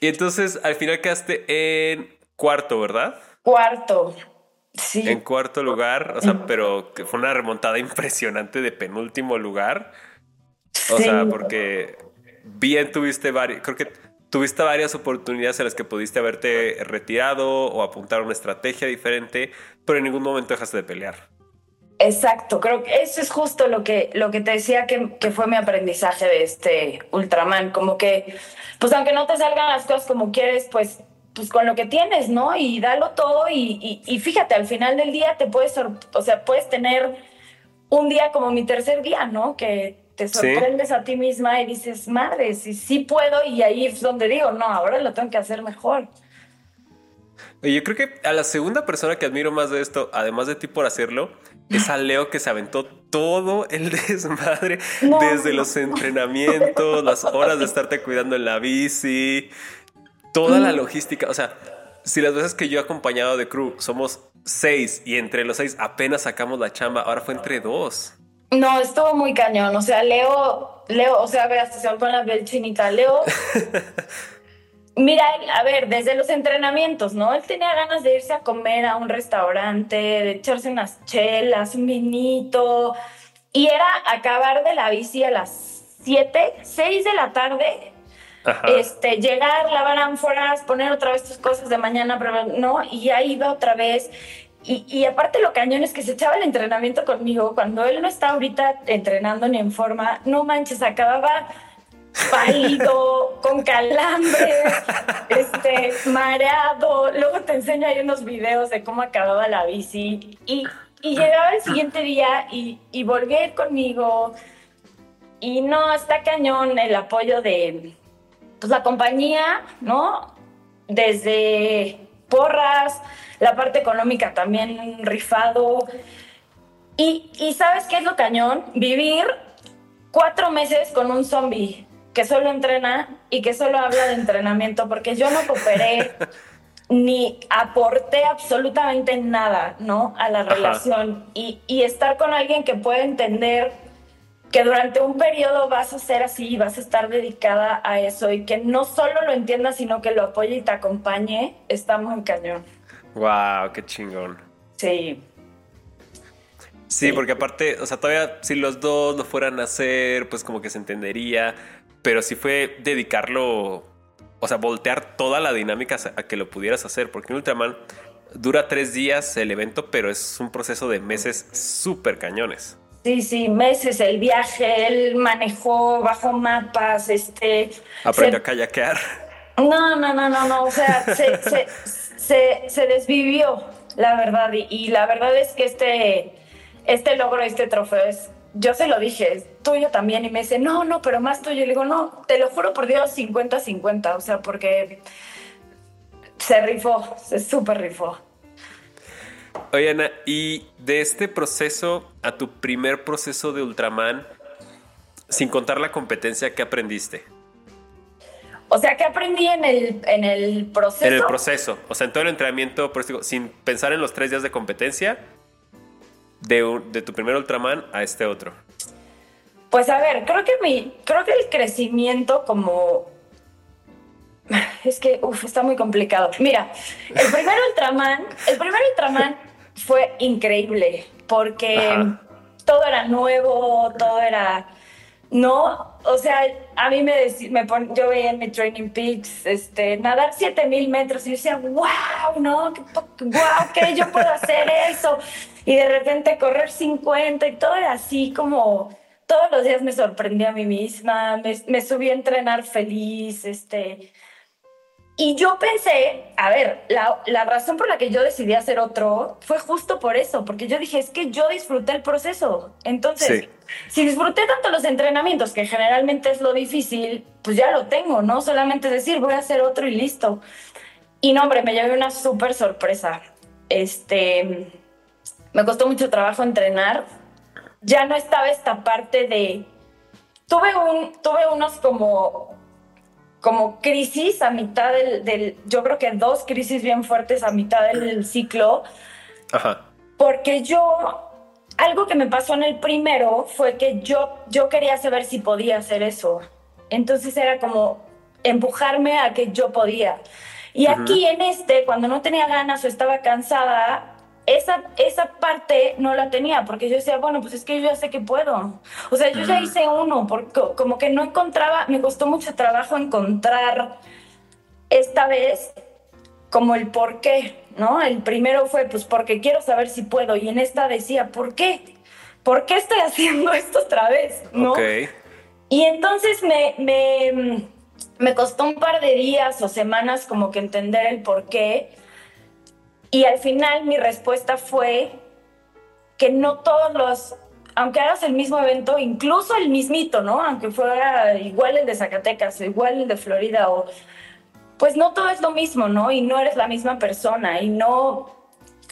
Y entonces, al final quedaste en cuarto, ¿verdad? Cuarto. Sí. En cuarto lugar, o sea, pero que fue una remontada impresionante de penúltimo lugar. O sea, porque bien tuviste varias, creo que tuviste varias oportunidades en las que pudiste haberte retirado o apuntar una estrategia diferente, pero en ningún momento dejaste de pelear. Exacto, creo que eso es justo lo que, lo que te decía que, que fue mi aprendizaje de este Ultraman, como que, pues aunque no te salgan las cosas como quieres, pues, pues con lo que tienes, ¿no? Y dalo todo y, y, y fíjate, al final del día te puedes, o sea, puedes tener un día como mi tercer día, ¿no? Que te sorprendes a ti misma y dices, madre, si sí puedo y ahí es donde digo, no, ahora lo tengo que hacer mejor. Yo creo que a la segunda persona que admiro más de esto, además de ti por hacerlo, es a Leo que se aventó todo el desmadre desde los entrenamientos, las horas de estarte cuidando en la bici, toda la mm. logística. O sea, si las veces que yo he acompañado de crew somos seis y entre los seis apenas sacamos la chamba, ahora fue entre dos. No, estuvo muy cañón. O sea, Leo, Leo, o sea, hasta se con la belchinita. Leo. Mira, a ver, desde los entrenamientos, ¿no? Él tenía ganas de irse a comer a un restaurante, de echarse unas chelas, un vinito. Y era acabar de la bici a las 7, 6 de la tarde. Este, llegar, lavar ánforas, poner otra vez tus cosas de mañana, ¿no? Y ya iba otra vez. Y, aparte lo cañón es que se echaba el entrenamiento conmigo. Cuando él no está ahorita entrenando ni en forma, no manches, acababa pálido, con calambre, este, mareado. Luego te enseño ahí unos videos de cómo acababa la bici. Y, llegaba el siguiente día y, y volví a ir conmigo. Y no, está cañón el apoyo de pues, la compañía, ¿no? Desde porras, la parte económica también rifado. Y, sabes qué es lo cañón? Vivir cuatro meses con un zombie que solo entrena y que solo habla de entrenamiento, porque yo no cooperé ni aporté absolutamente nada, ¿no? A la relación. Y, y, estar con alguien que puede entender que durante un periodo vas a ser así y vas a estar dedicada a eso y que no solo lo entiendas, sino que lo apoye y te acompañe, está muy cañón. Wow, qué chingón. Sí. Sí, porque aparte, o sea, todavía si los dos lo fueran a hacer, pues como que se entendería, pero si fue dedicarlo, o sea, voltear toda la dinámica a que lo pudieras hacer, porque en Ultraman dura tres días el evento, pero es un proceso de meses súper cañones. Sí, sí, meses el viaje, él manejó, bajó mapas, este... Aprendió a kayakear. No, no, no, no, no, o sea, se, se, desvivió, la verdad. Y, la verdad es que este, este logro, este trofeo es, yo se lo dije, es tuyo también. Y me dice, no, no, pero más tuyo. Y le digo, no, te lo juro por Dios, 50-50. O sea, porque se rifó, se súper rifó. Oye, Ana, y de este proceso a tu primer proceso de Ultraman, sin contar la competencia, ¿qué aprendiste? O sea, ¿qué aprendí en el, en el proceso? En el proceso. O sea, en todo el entrenamiento, sin pensar en los tres días de competencia, de, de tu primer Ultraman a este otro. Pues a ver, creo que mi, creo que el crecimiento como es que uf, está muy complicado. Mira, el primer Ultraman, el primer Ultraman fue increíble porque todo era nuevo, todo era no, o sea, a mí me, me yo veía en mi Training Peaks este, nadar 7000 metros y yo decía, wow, no, wow, que yo puedo hacer eso. Y de repente correr 50 y todo era así como todos los días me sorprendí a mí misma, me, me subí a entrenar feliz, este, y yo pensé, a ver, la, la, razón por la que yo decidí hacer otro fue justo por eso, porque yo dije, es que yo disfruté el proceso. Entonces, si disfruté tanto los entrenamientos, que generalmente es lo difícil, pues ya lo tengo, ¿no? Solamente decir, voy a hacer otro y listo. Y no, hombre, me llevé una súper sorpresa. Este, me costó mucho trabajo entrenar. Ya no estaba esta parte de... Tuve, un, tuve unos como como crisis a mitad del, yo creo que dos crisis bien fuertes a mitad del, ciclo. Ajá. Porque yo, algo que me pasó en el primero fue que yo, yo quería saber si podía hacer eso. Entonces era como empujarme a que yo podía. Y aquí en este, cuando no tenía ganas o estaba cansada, esa, esa parte no la tenía, porque yo decía, bueno, pues es que yo ya sé que puedo. O sea, yo ya hice uno, porque como que no encontraba, me costó mucho trabajo encontrar esta vez como el por qué, ¿no? El primero fue, pues porque quiero saber si puedo, y en esta decía, ¿por qué? ¿Por qué estoy haciendo esto otra vez? ¿no? Y entonces me, me, me costó un par de días o semanas como que entender el por qué y al final mi respuesta fue que no todos los, aunque hagas el mismo evento, incluso el mismito, ¿no? Aunque fuera igual el de Zacatecas, igual el de Florida, o pues no todo es lo mismo, ¿no? Y no eres la misma persona y no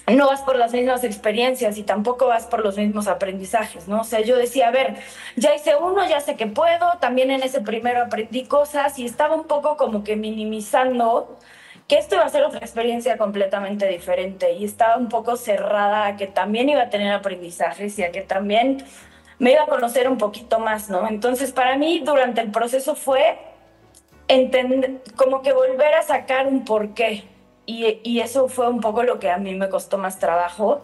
no vas por las mismas experiencias y tampoco vas por los mismos aprendizajes, ¿no? O sea, yo decía, a ver, ya hice uno, ya sé que puedo, también en ese primero aprendí cosas y estaba un poco como que minimizando que esto iba a ser otra experiencia completamente diferente y estaba un poco cerrada a que también iba a tener aprendizajes y a que también me iba a conocer un poquito más, ¿no? Entonces, para mí, durante el proceso fue entender, como que volver a sacar un porqué, y, eso fue un poco lo que a mí me costó más trabajo.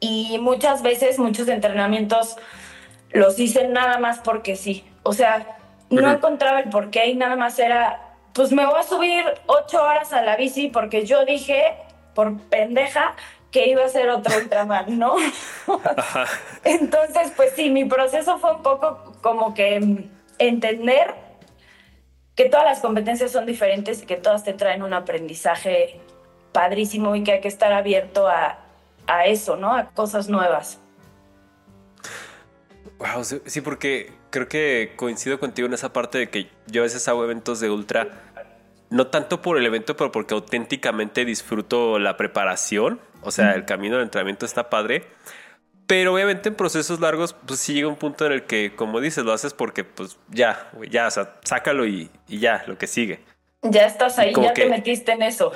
Y muchas veces, muchos entrenamientos los hice nada más porque sí. O sea, no encontraba el porqué y nada más era, pues me voy a subir ocho horas a la bici porque yo dije, por pendeja, que iba a ser otro Ultraman, ¿no? Entonces, pues sí, mi proceso fue un poco como que entender que todas las competencias son diferentes y que todas te traen un aprendizaje padrísimo y que hay que estar abierto a, a eso, ¿no? A cosas nuevas. Wow, sí, porque creo que coincido contigo en esa parte de que yo a veces hago eventos de ultra, no tanto por el evento, pero porque auténticamente disfruto la preparación, o sea, el camino del entrenamiento está padre. Pero obviamente en procesos largos, pues sí llega un punto en el que, como dices, lo haces porque, pues ya, ya, o sea, sácalo y, ya, lo que sigue. Ya estás ahí, ya te metiste en eso.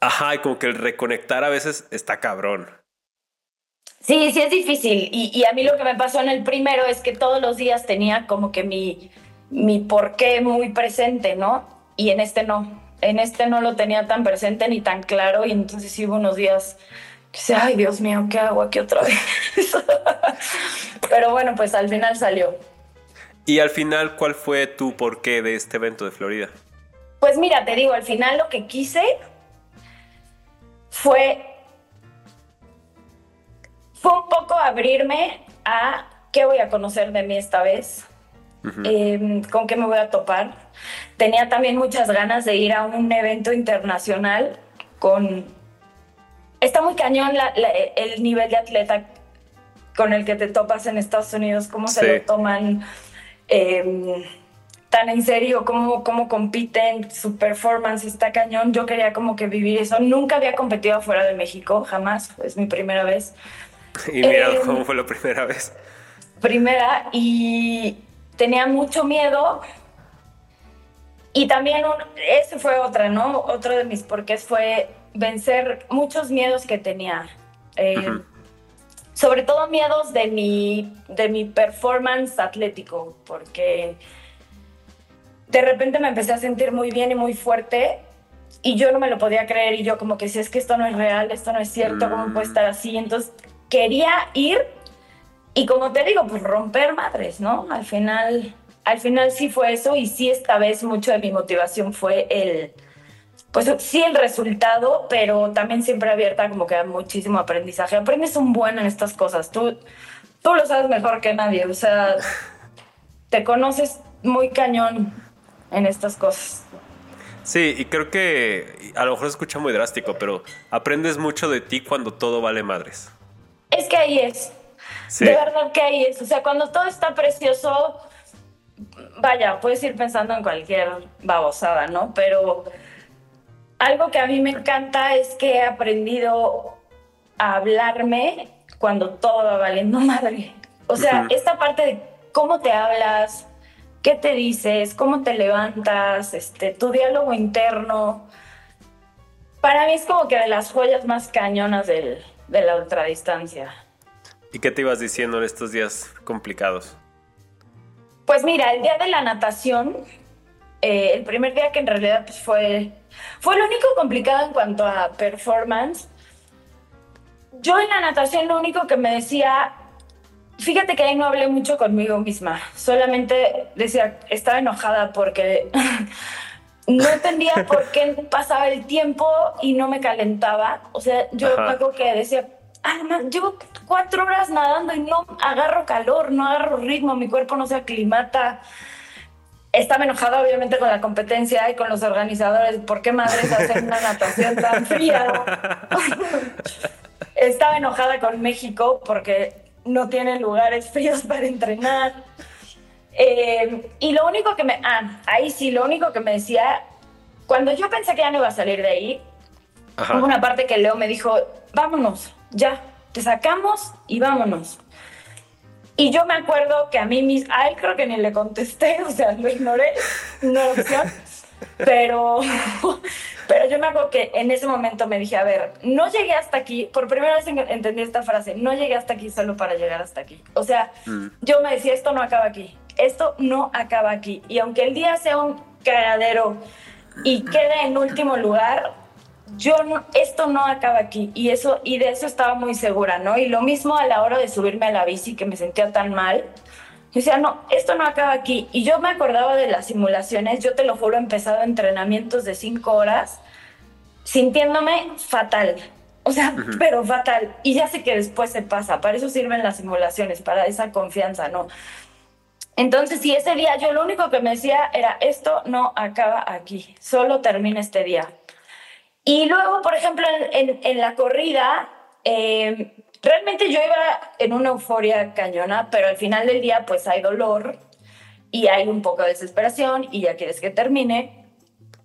Ajá, y como que el reconectar a veces está cabrón. Sí, sí es difícil. Y, y, a mí lo que me pasó en el primero es que todos los días tenía como que mi, mi porqué muy presente, ¿no? Y en este no. En este no lo tenía tan presente ni tan claro. Y entonces hubo unos días Dice, ay, Dios mío, ¿qué hago aquí otra vez? Pero bueno, pues al final salió. Y al final, ¿cuál fue tu porqué de este evento de Florida? Pues mira, te digo, al final lo que quise fue, fue un poco abrirme a qué voy a conocer de mí esta vez, em, con qué me voy a topar. Tenía también muchas ganas de ir a un evento internacional con está muy cañón el nivel de atleta con el que te topas en Estados Unidos, cómo se lo toman em, tan en serio, cómo, cómo compiten, su performance está cañón. Yo quería como que vivir eso. Nunca había competido fuera de México, jamás, es mi primera vez. Y mira em, cómo fue la primera vez. Primera, y tenía mucho miedo. Y también ese fue otra, ¿no? Otro de mis porqués fue vencer muchos miedos que tenía. Eh, sobre todo miedos de mi, de mi performance atlético, porque de repente me empecé a sentir muy bien y muy fuerte y yo no me lo podía creer y yo como que si es que esto no es real, esto no es cierto, ¿cómo puede estar así? Entonces quería ir y como te digo, pues romper madres, ¿no? Al final, al final sí fue eso y sí esta vez mucho de mi motivación fue el pues sí el resultado, pero también siempre abierta como que a muchísimo aprendizaje. Aprendes un buen en estas cosas. Tú, tú lo sabes mejor que nadie. O sea, te conoces muy cañón en estas cosas. Sí, y creo que a lo mejor se escucha muy drástico, pero aprendes mucho de ti cuando todo vale madres. Es que ahí es. De verdad que ahí es. O sea, cuando todo está precioso, vaya, puedes ir pensando en cualquier babosada, ¿no? Pero algo que a mí me encanta es que he aprendido a hablarme cuando todo va valiendo madre. O sea, esta parte de cómo te hablas, qué te dices, cómo te levantas, este, tu diálogo interno, para mí es como que de las joyas más cañonas de la ultradistancia. ¿Y qué te ibas diciendo en estos días complicados? Pues mira, el día de la natación, eh, el primer día que en realidad pues, fue fue lo único complicado en cuanto a performance. Yo en la natación lo único que me decía, fíjate que ahí no hablé mucho conmigo misma, solamente decía, estaba enojada porque no entendía por qué pasaba el tiempo y no me calentaba. O sea, yo algo que decía, ah, llevo cuatro horas nadando y no agarro calor, no agarro ritmo, mi cuerpo no se aclimata estaba enojada obviamente con la competencia y con los organizadores. ¿Por qué madres hacen una natación tan fría? estaba enojada con México porque no tienen lugares fríos para entrenar. Eh, y lo único que me, ah, ahí sí, lo único que me decía, cuando yo pensé que ya no iba a salir de ahí, Ajá. hubo una parte que Leo me dijo, vámonos, ya, te sacamos y vámonos. Y yo me acuerdo que a mí mis, a él creo que ni le contesté, o sea, lo ignoré, no era opción. Pero, pero yo me acuerdo que en ese momento me dije, a ver, no llegué hasta aquí, por primera vez en- entendí esta frase, no llegué hasta aquí solo para llegar hasta aquí. O sea, yo me decía, esto no acaba aquí, esto no acaba aquí. Y aunque el día sea un cagadero y quede en último lugar, yo no, esto no acaba aquí y eso y de eso estaba muy segura, ¿no? Y lo mismo a la hora de subirme a la bici que me sentía tan mal. Yo decía, no, esto no acaba aquí. Y yo me acordaba de las simulaciones, yo te lo juro, he empezado entrenamientos de cinco horas sintiéndome fatal. O sea, pero fatal. Y ya sé que después se pasa. Para eso sirven las simulaciones, para esa confianza, ¿no? Entonces, si ese día yo lo único que me decía era, esto no acaba aquí, solo termina este día. Y luego, por ejemplo, en, en- en la corrida, eh, realmente yo iba en una euforia cañona, pero al final del día pues hay dolor y hay un poco de desesperación y ya quieres que termine,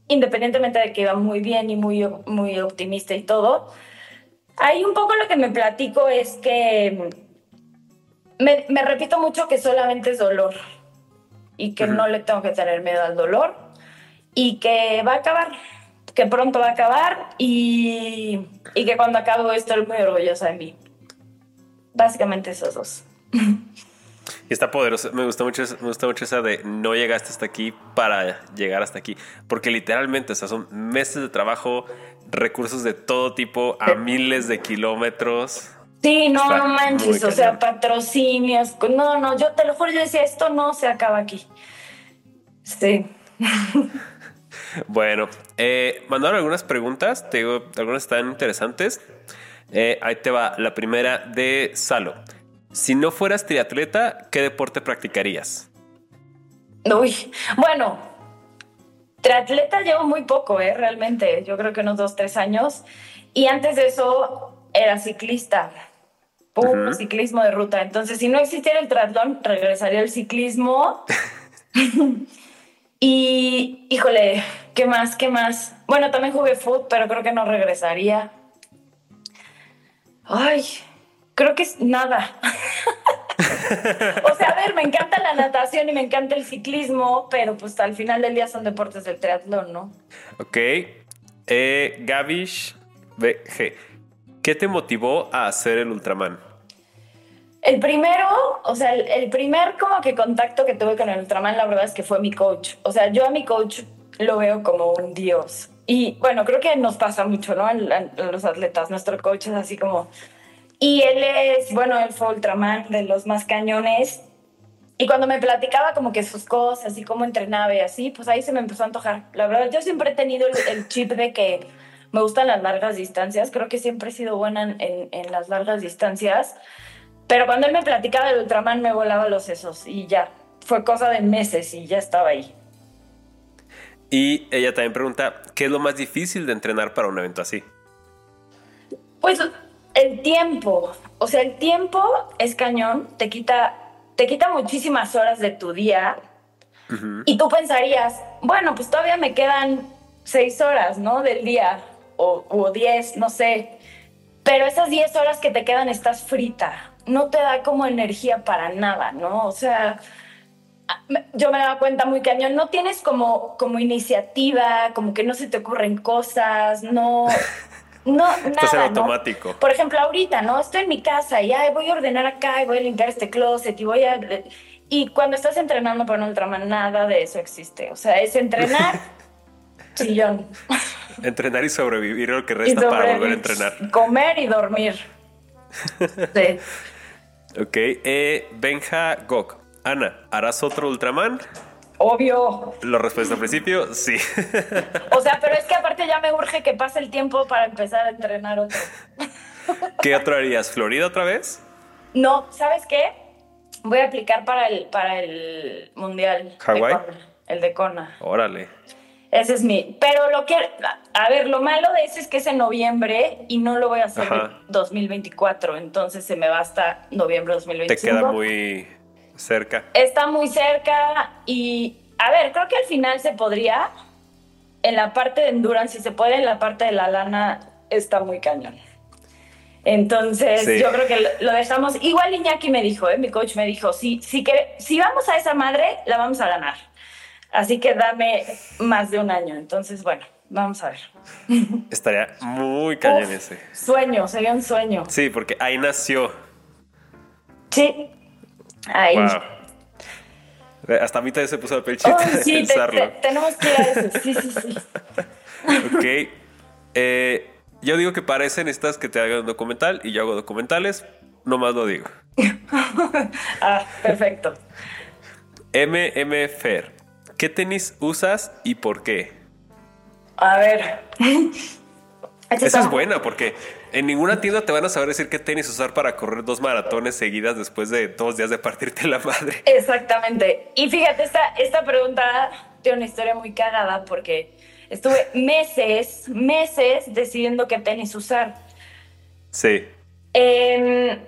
independientemente de que iba muy bien y muy, muy optimista y todo. Ahí un poco lo que me platico es que me, me repito mucho que solamente es dolor y que no le tengo que tener miedo al dolor y que va a acabar, que pronto va a acabar y, y que cuando acabe estoy muy orgullosa de mí. Básicamente esos dos. Y está poderoso. Me gusta mucho, me gusta mucho esa de no llegaste hasta aquí para llegar hasta aquí. Porque literalmente, o sea, son meses de trabajo, recursos de todo tipo, a miles de kilómetros. Sí, no, Está no manches, o sea, patrocinios, no, no, yo te lo juro, yo decía, esto no se acaba aquí. Sí. Bueno, eh, mandaron algunas preguntas. Te digo, algunas están interesantes. Eh, ahí te va. La primera de Salo. Si no fueras triatleta, ¿qué deporte practicarías? Uy, bueno, triatleta llevo muy poco, ¿eh? Realmente, yo creo que unos dos, tres años. Y antes de eso era ciclista, puro ciclismo de ruta. Entonces, si no existiera el triatlón, regresaría al ciclismo. y, híjole, ¿qué más? ¿Qué más? Bueno, también jugué fútbol, pero creo que no regresaría. Ay, creo que es nada. O sea, a ver, me encanta la natación y me encanta el ciclismo, pero pues al final del día son deportes del triatlón, ¿no? Ok. Eh, Gavish BG. ¿Qué te motivó a hacer el Ultraman? El primero, o sea, el, primer como que contacto que tuve con el Ultraman, la verdad es que fue mi coach. O sea, yo a mi coach lo veo como un dios. Y bueno, creo que nos pasa mucho, ¿no? A, los atletas, nuestro coach es así como... Y él es, bueno, él fue Ultraman de los más cañones. Y cuando me platicaba como que sus cosas y cómo entrenaba y así, pues ahí se me empezó a antojar. La verdad, yo siempre he tenido el, el chip de que me gustan las largas distancias. Creo que siempre he sido buena en, en- en las largas distancias. Pero cuando él me platicaba del Ultraman me volaba los sesos y ya. Fue cosa de meses y ya estaba ahí. Y ella también pregunta, ¿qué es lo más difícil de entrenar para un evento así? Pues el tiempo, o sea, el tiempo es cañón, te quita, te quita muchísimas horas de tu día y tú pensarías, bueno, pues todavía me quedan seis horas, ¿no? Del día o, o diez, no sé. Pero esas diez horas que te quedan estás frita, no te da como energía para nada, ¿no? O sea, yo me daba cuenta muy cañón, no tienes como, como iniciativa, como que no se te ocurren cosas, no, no, nada. Automático. Por ejemplo, ahorita, ¿no? Estoy en mi casa y ay, voy a ordenar acá y voy a limpiar este closet y voy a... Y cuando estás entrenando para un Ultraman, nada de eso existe. O sea, es entrenar, sillón. Entrenar y sobrevivir lo que resta para volver a entrenar. Comer y dormir. Sí. Ok. Eh, Benja Gok. Ana, ¿harás otro Ultraman? Obvio. La respuesta al principio, sí. O sea, pero es que aparte ya me urge que pase el tiempo para empezar a entrenar otro. ¿Qué otro harías? ¿Florida otra vez? No, ¿sabes qué? Voy a aplicar para el, para el mundial. de ¿Hawái? El de Kona. Órale. Ese es mi. Pero lo que. A ver, lo malo de ese es que es en noviembre y no lo voy a hacer Ajá. en 2024. Entonces se me va hasta noviembre de Te 2025. queda muy cerca. Está muy cerca y. A ver, creo que al final se podría. En la parte de endurance, si se puede, en la parte de la lana está muy cañón. Entonces, Sí. yo creo que lo, lo dejamos. Igual Iñaki me dijo, ¿eh? mi coach me dijo: si, si, que, si vamos a esa madre, la vamos a ganar. Así que dame más de un año. Entonces, bueno, vamos a ver. Estaría muy cañón ese. Sueño, sería un sueño. Sí, porque ahí nació. Sí. Ahí. Wow. Hasta a mí también se puso la piel Oh, de sí, te- pensarlo. te- tenemos que ir a ese. Sí, sí, sí. Ok. Eh, yo digo que para ese necesitas que te haga un documental y yo hago documentales. Nomás lo digo. Ah, perfecto. MM Fer. ¿Qué tenis usas y por qué? A ver. Esa es buena porque en ninguna tienda te van a saber decir qué tenis usar para correr dos maratones seguidas después de dos días de partirte la madre. Exactamente. Y fíjate, esta, esta pregunta tiene una historia muy cagada porque estuve meses, meses decidiendo qué tenis usar. Sí. Em,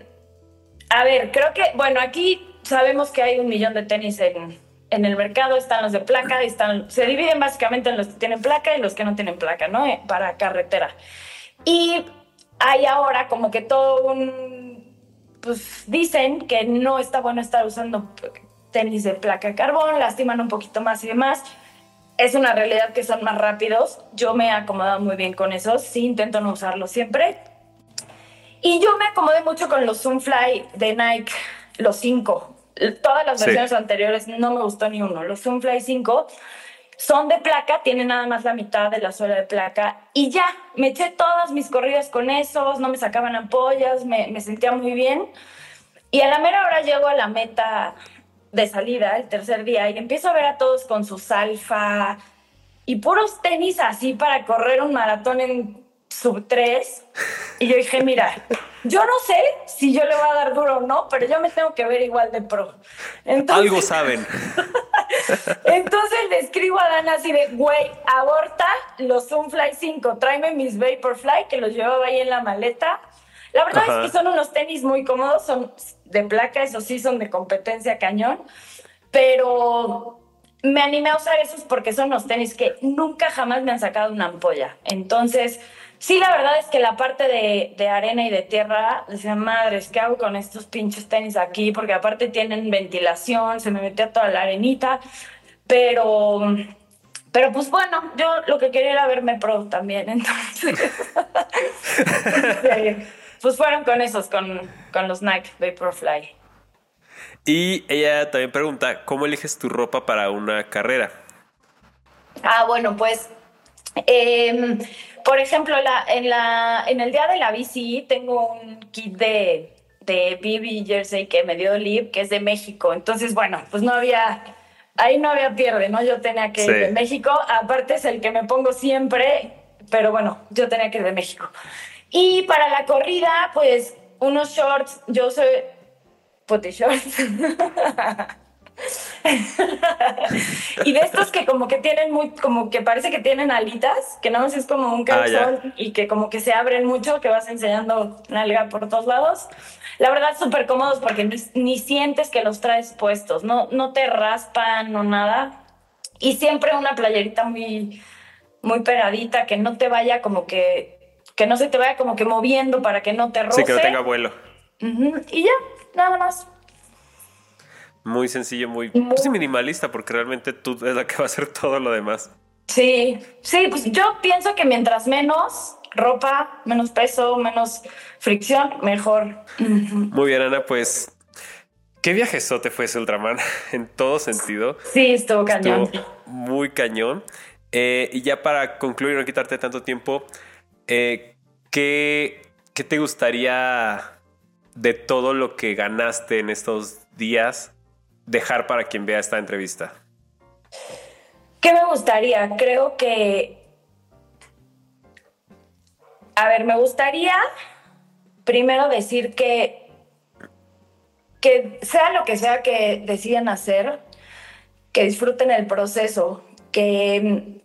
a ver, creo que, bueno, aquí sabemos que hay un millón de tenis en, en el mercado, están los de placa, están, se dividen básicamente en los que tienen placa y los que no tienen placa, ¿no? Eh, Para carretera. Y hay ahora como que todo un, pues dicen que no está bueno estar usando tenis de placa carbón, lastiman un poquito más y demás. Es una realidad que son más rápidos. Yo me he acomodado muy bien con esos. Sí, intento no usarlos siempre. Y yo me acomodé mucho con los Zoomfly de Nike, los 5. Todas las Sí. versiones anteriores no me gustó ni uno. Los Zoomfly 5 son de placa, tienen nada más la mitad de la suela de placa. Y ya, me eché todas mis corridas con esos, no me sacaban ampollas, me, me sentía muy bien. Y a la mera hora llego a la meta de salida, el tercer día, y empiezo a ver a todos con sus alfa y puros tenis así para correr un maratón en sub 3. Y yo dije, mira, yo no sé si yo le voy a dar duro o no, pero yo me tengo que ver igual de pro. Entonces, Algo saben. entonces le escribo a Dana así de, güey, aborta los Zoomfly 5, tráeme mis Vaporfly, que los llevaba ahí en la maleta. La verdad Ajá. es que son unos tenis muy cómodos, son de placa, eso sí, son de competencia cañón, pero me animé a usar esos porque son los tenis que nunca jamás me han sacado una ampolla. Entonces, sí, la verdad es que la parte de, de arena y de tierra, decía, madres, ¿qué hago con estos pinches tenis aquí? Porque aparte tienen ventilación, se me metía toda la arenita, pero... Pero pues bueno, yo lo que quería era verme pro también, entonces... Sí, pues fueron con esos, con, con los Nike Vaporfly. Y ella también pregunta, ¿cómo eliges tu ropa para una carrera? Ah, bueno, pues, em, por ejemplo, la, en, la, en el día de la bici tengo un kit de, de BB Jersey que me dio Liv, que es de México. Entonces, bueno, pues no había, ahí no había pierde, ¿no? Yo tenía que ir de México. Aparte es el que me pongo siempre, pero bueno, yo tenía que ir de México. Y para la corrida, pues, unos shorts, yo soy puti shorts. y de estos que como que tienen muy, como que parece que tienen alitas, que no es como un Ah, calzón y que como que se abren mucho, que vas enseñando nalga por todos lados. La verdad, súper cómodos porque ni, ni sientes que los traes puestos, no, no te raspan o nada. Y siempre una playerita muy, muy pegadita, que no te vaya como que, que no se te vaya como que moviendo para que no te roce. Sí, que no tenga vuelo. Ujú, Y ya, nada más. Muy sencillo, muy Muy- pues, minimalista, porque realmente tú es la que va a hacer todo lo demás. Sí, sí, pues yo pienso que mientras menos ropa, menos peso, menos fricción, mejor. Muy bien, Ana, pues. ¿Qué viajezote fue ese Ultraman? en todo sentido. Sí, estuvo cañón. Estuvo muy cañón. Eh, y ya para concluir, no quitarte tanto tiempo, eh, ¿qué, ¿qué te gustaría de todo lo que ganaste en estos días dejar para quien vea esta entrevista? ¿Qué me gustaría? Creo que... A ver, me gustaría primero decir que, que sea lo que sea que decidan hacer, que disfruten el proceso, que,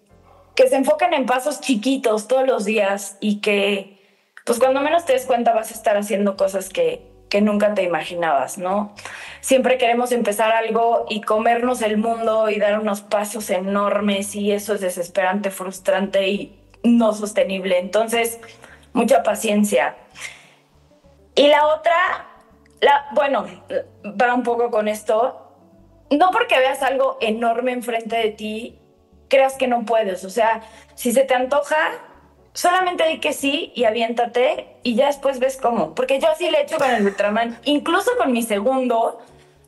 que se enfoquen en pasos chiquitos todos los días y que, pues cuando menos te des cuenta vas a estar haciendo cosas que, que nunca te imaginabas, ¿no? Siempre queremos empezar algo y comernos el mundo y dar unos pasos enormes y eso es desesperante, frustrante y no sostenible. Entonces, mucha paciencia. Y la otra, la, bueno, va un poco con esto. No porque veas algo enorme enfrente de ti, creas que no puedes. O sea, si se te antoja, solamente di que sí y aviéntate y ya después ves cómo. Porque yo así le he hecho con el Ultraman, incluso con mi segundo,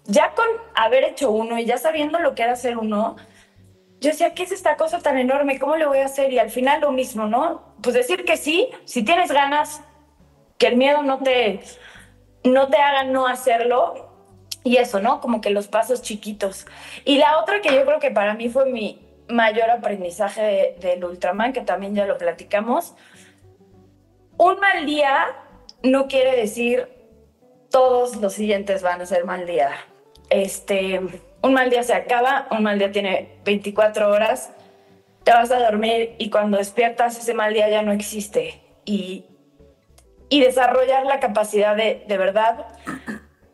ya con haber hecho uno y ya sabiendo lo que era hacer uno, yo decía, ¿qué es esta cosa tan enorme? ¿Cómo le voy a hacer? Y al final lo mismo, ¿no? Pues decir que sí, si tienes ganas, que el miedo no te, no te haga no hacerlo. Y eso, ¿no? Como que los pasos chiquitos. Y la otra que yo creo que para mí fue mi mayor aprendizaje del Ultraman, que también ya lo platicamos, un mal día no quiere decir todos los siguientes van a ser mal día. Este, un mal día se acaba, un mal día tiene 24 horas, te vas a dormir y cuando despiertas ese mal día ya no existe. Y, y desarrollar la capacidad de, de verdad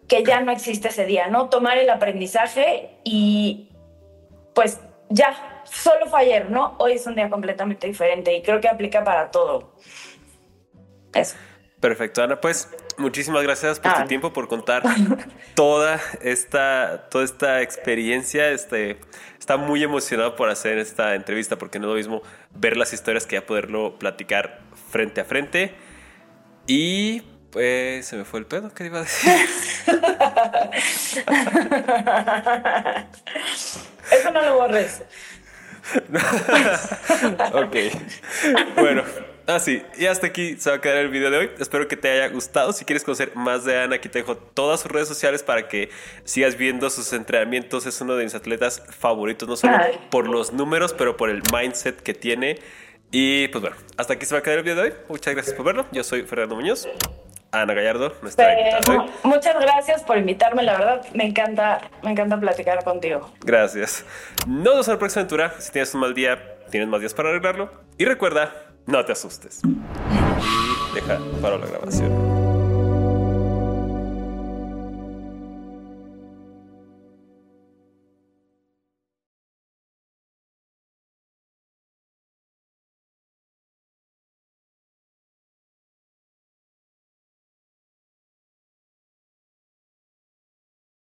que ya no existe ese día, ¿no? Tomar el aprendizaje y pues ya, solo fue ayer, ¿no? Hoy es un día completamente diferente y creo que aplica para todo. Eso. Perfecto, Ana. Pues muchísimas gracias por tu tiempo, por contar toda esta, toda esta experiencia. Este, está muy emocionado por hacer esta entrevista porque no es lo mismo ver las historias que ya poderlo platicar frente a frente. Y pues se me fue el pedo, ¿qué iba a decir? Eso no lo borres. ok. Bueno, así. y hasta aquí se va a quedar el video de hoy. Espero que te haya gustado. Si quieres conocer más de Ana, aquí te dejo todas sus redes sociales para que sigas viendo sus entrenamientos. Es uno de mis atletas favoritos, no solo por los números, pero por el mindset que tiene. Y pues bueno, hasta aquí se va a quedar el video de hoy. Muchas gracias por verlo. Yo soy Fernando Muñoz. Ana Gallardo, nuestra invitada Muchas gracias por invitarme, la verdad me encanta, me encanta platicar contigo. Gracias. Nos vemos en la próxima aventura. Si tienes un mal día, tienes más días para arreglarlo. Y recuerda, no te asustes. deja, paro la grabación.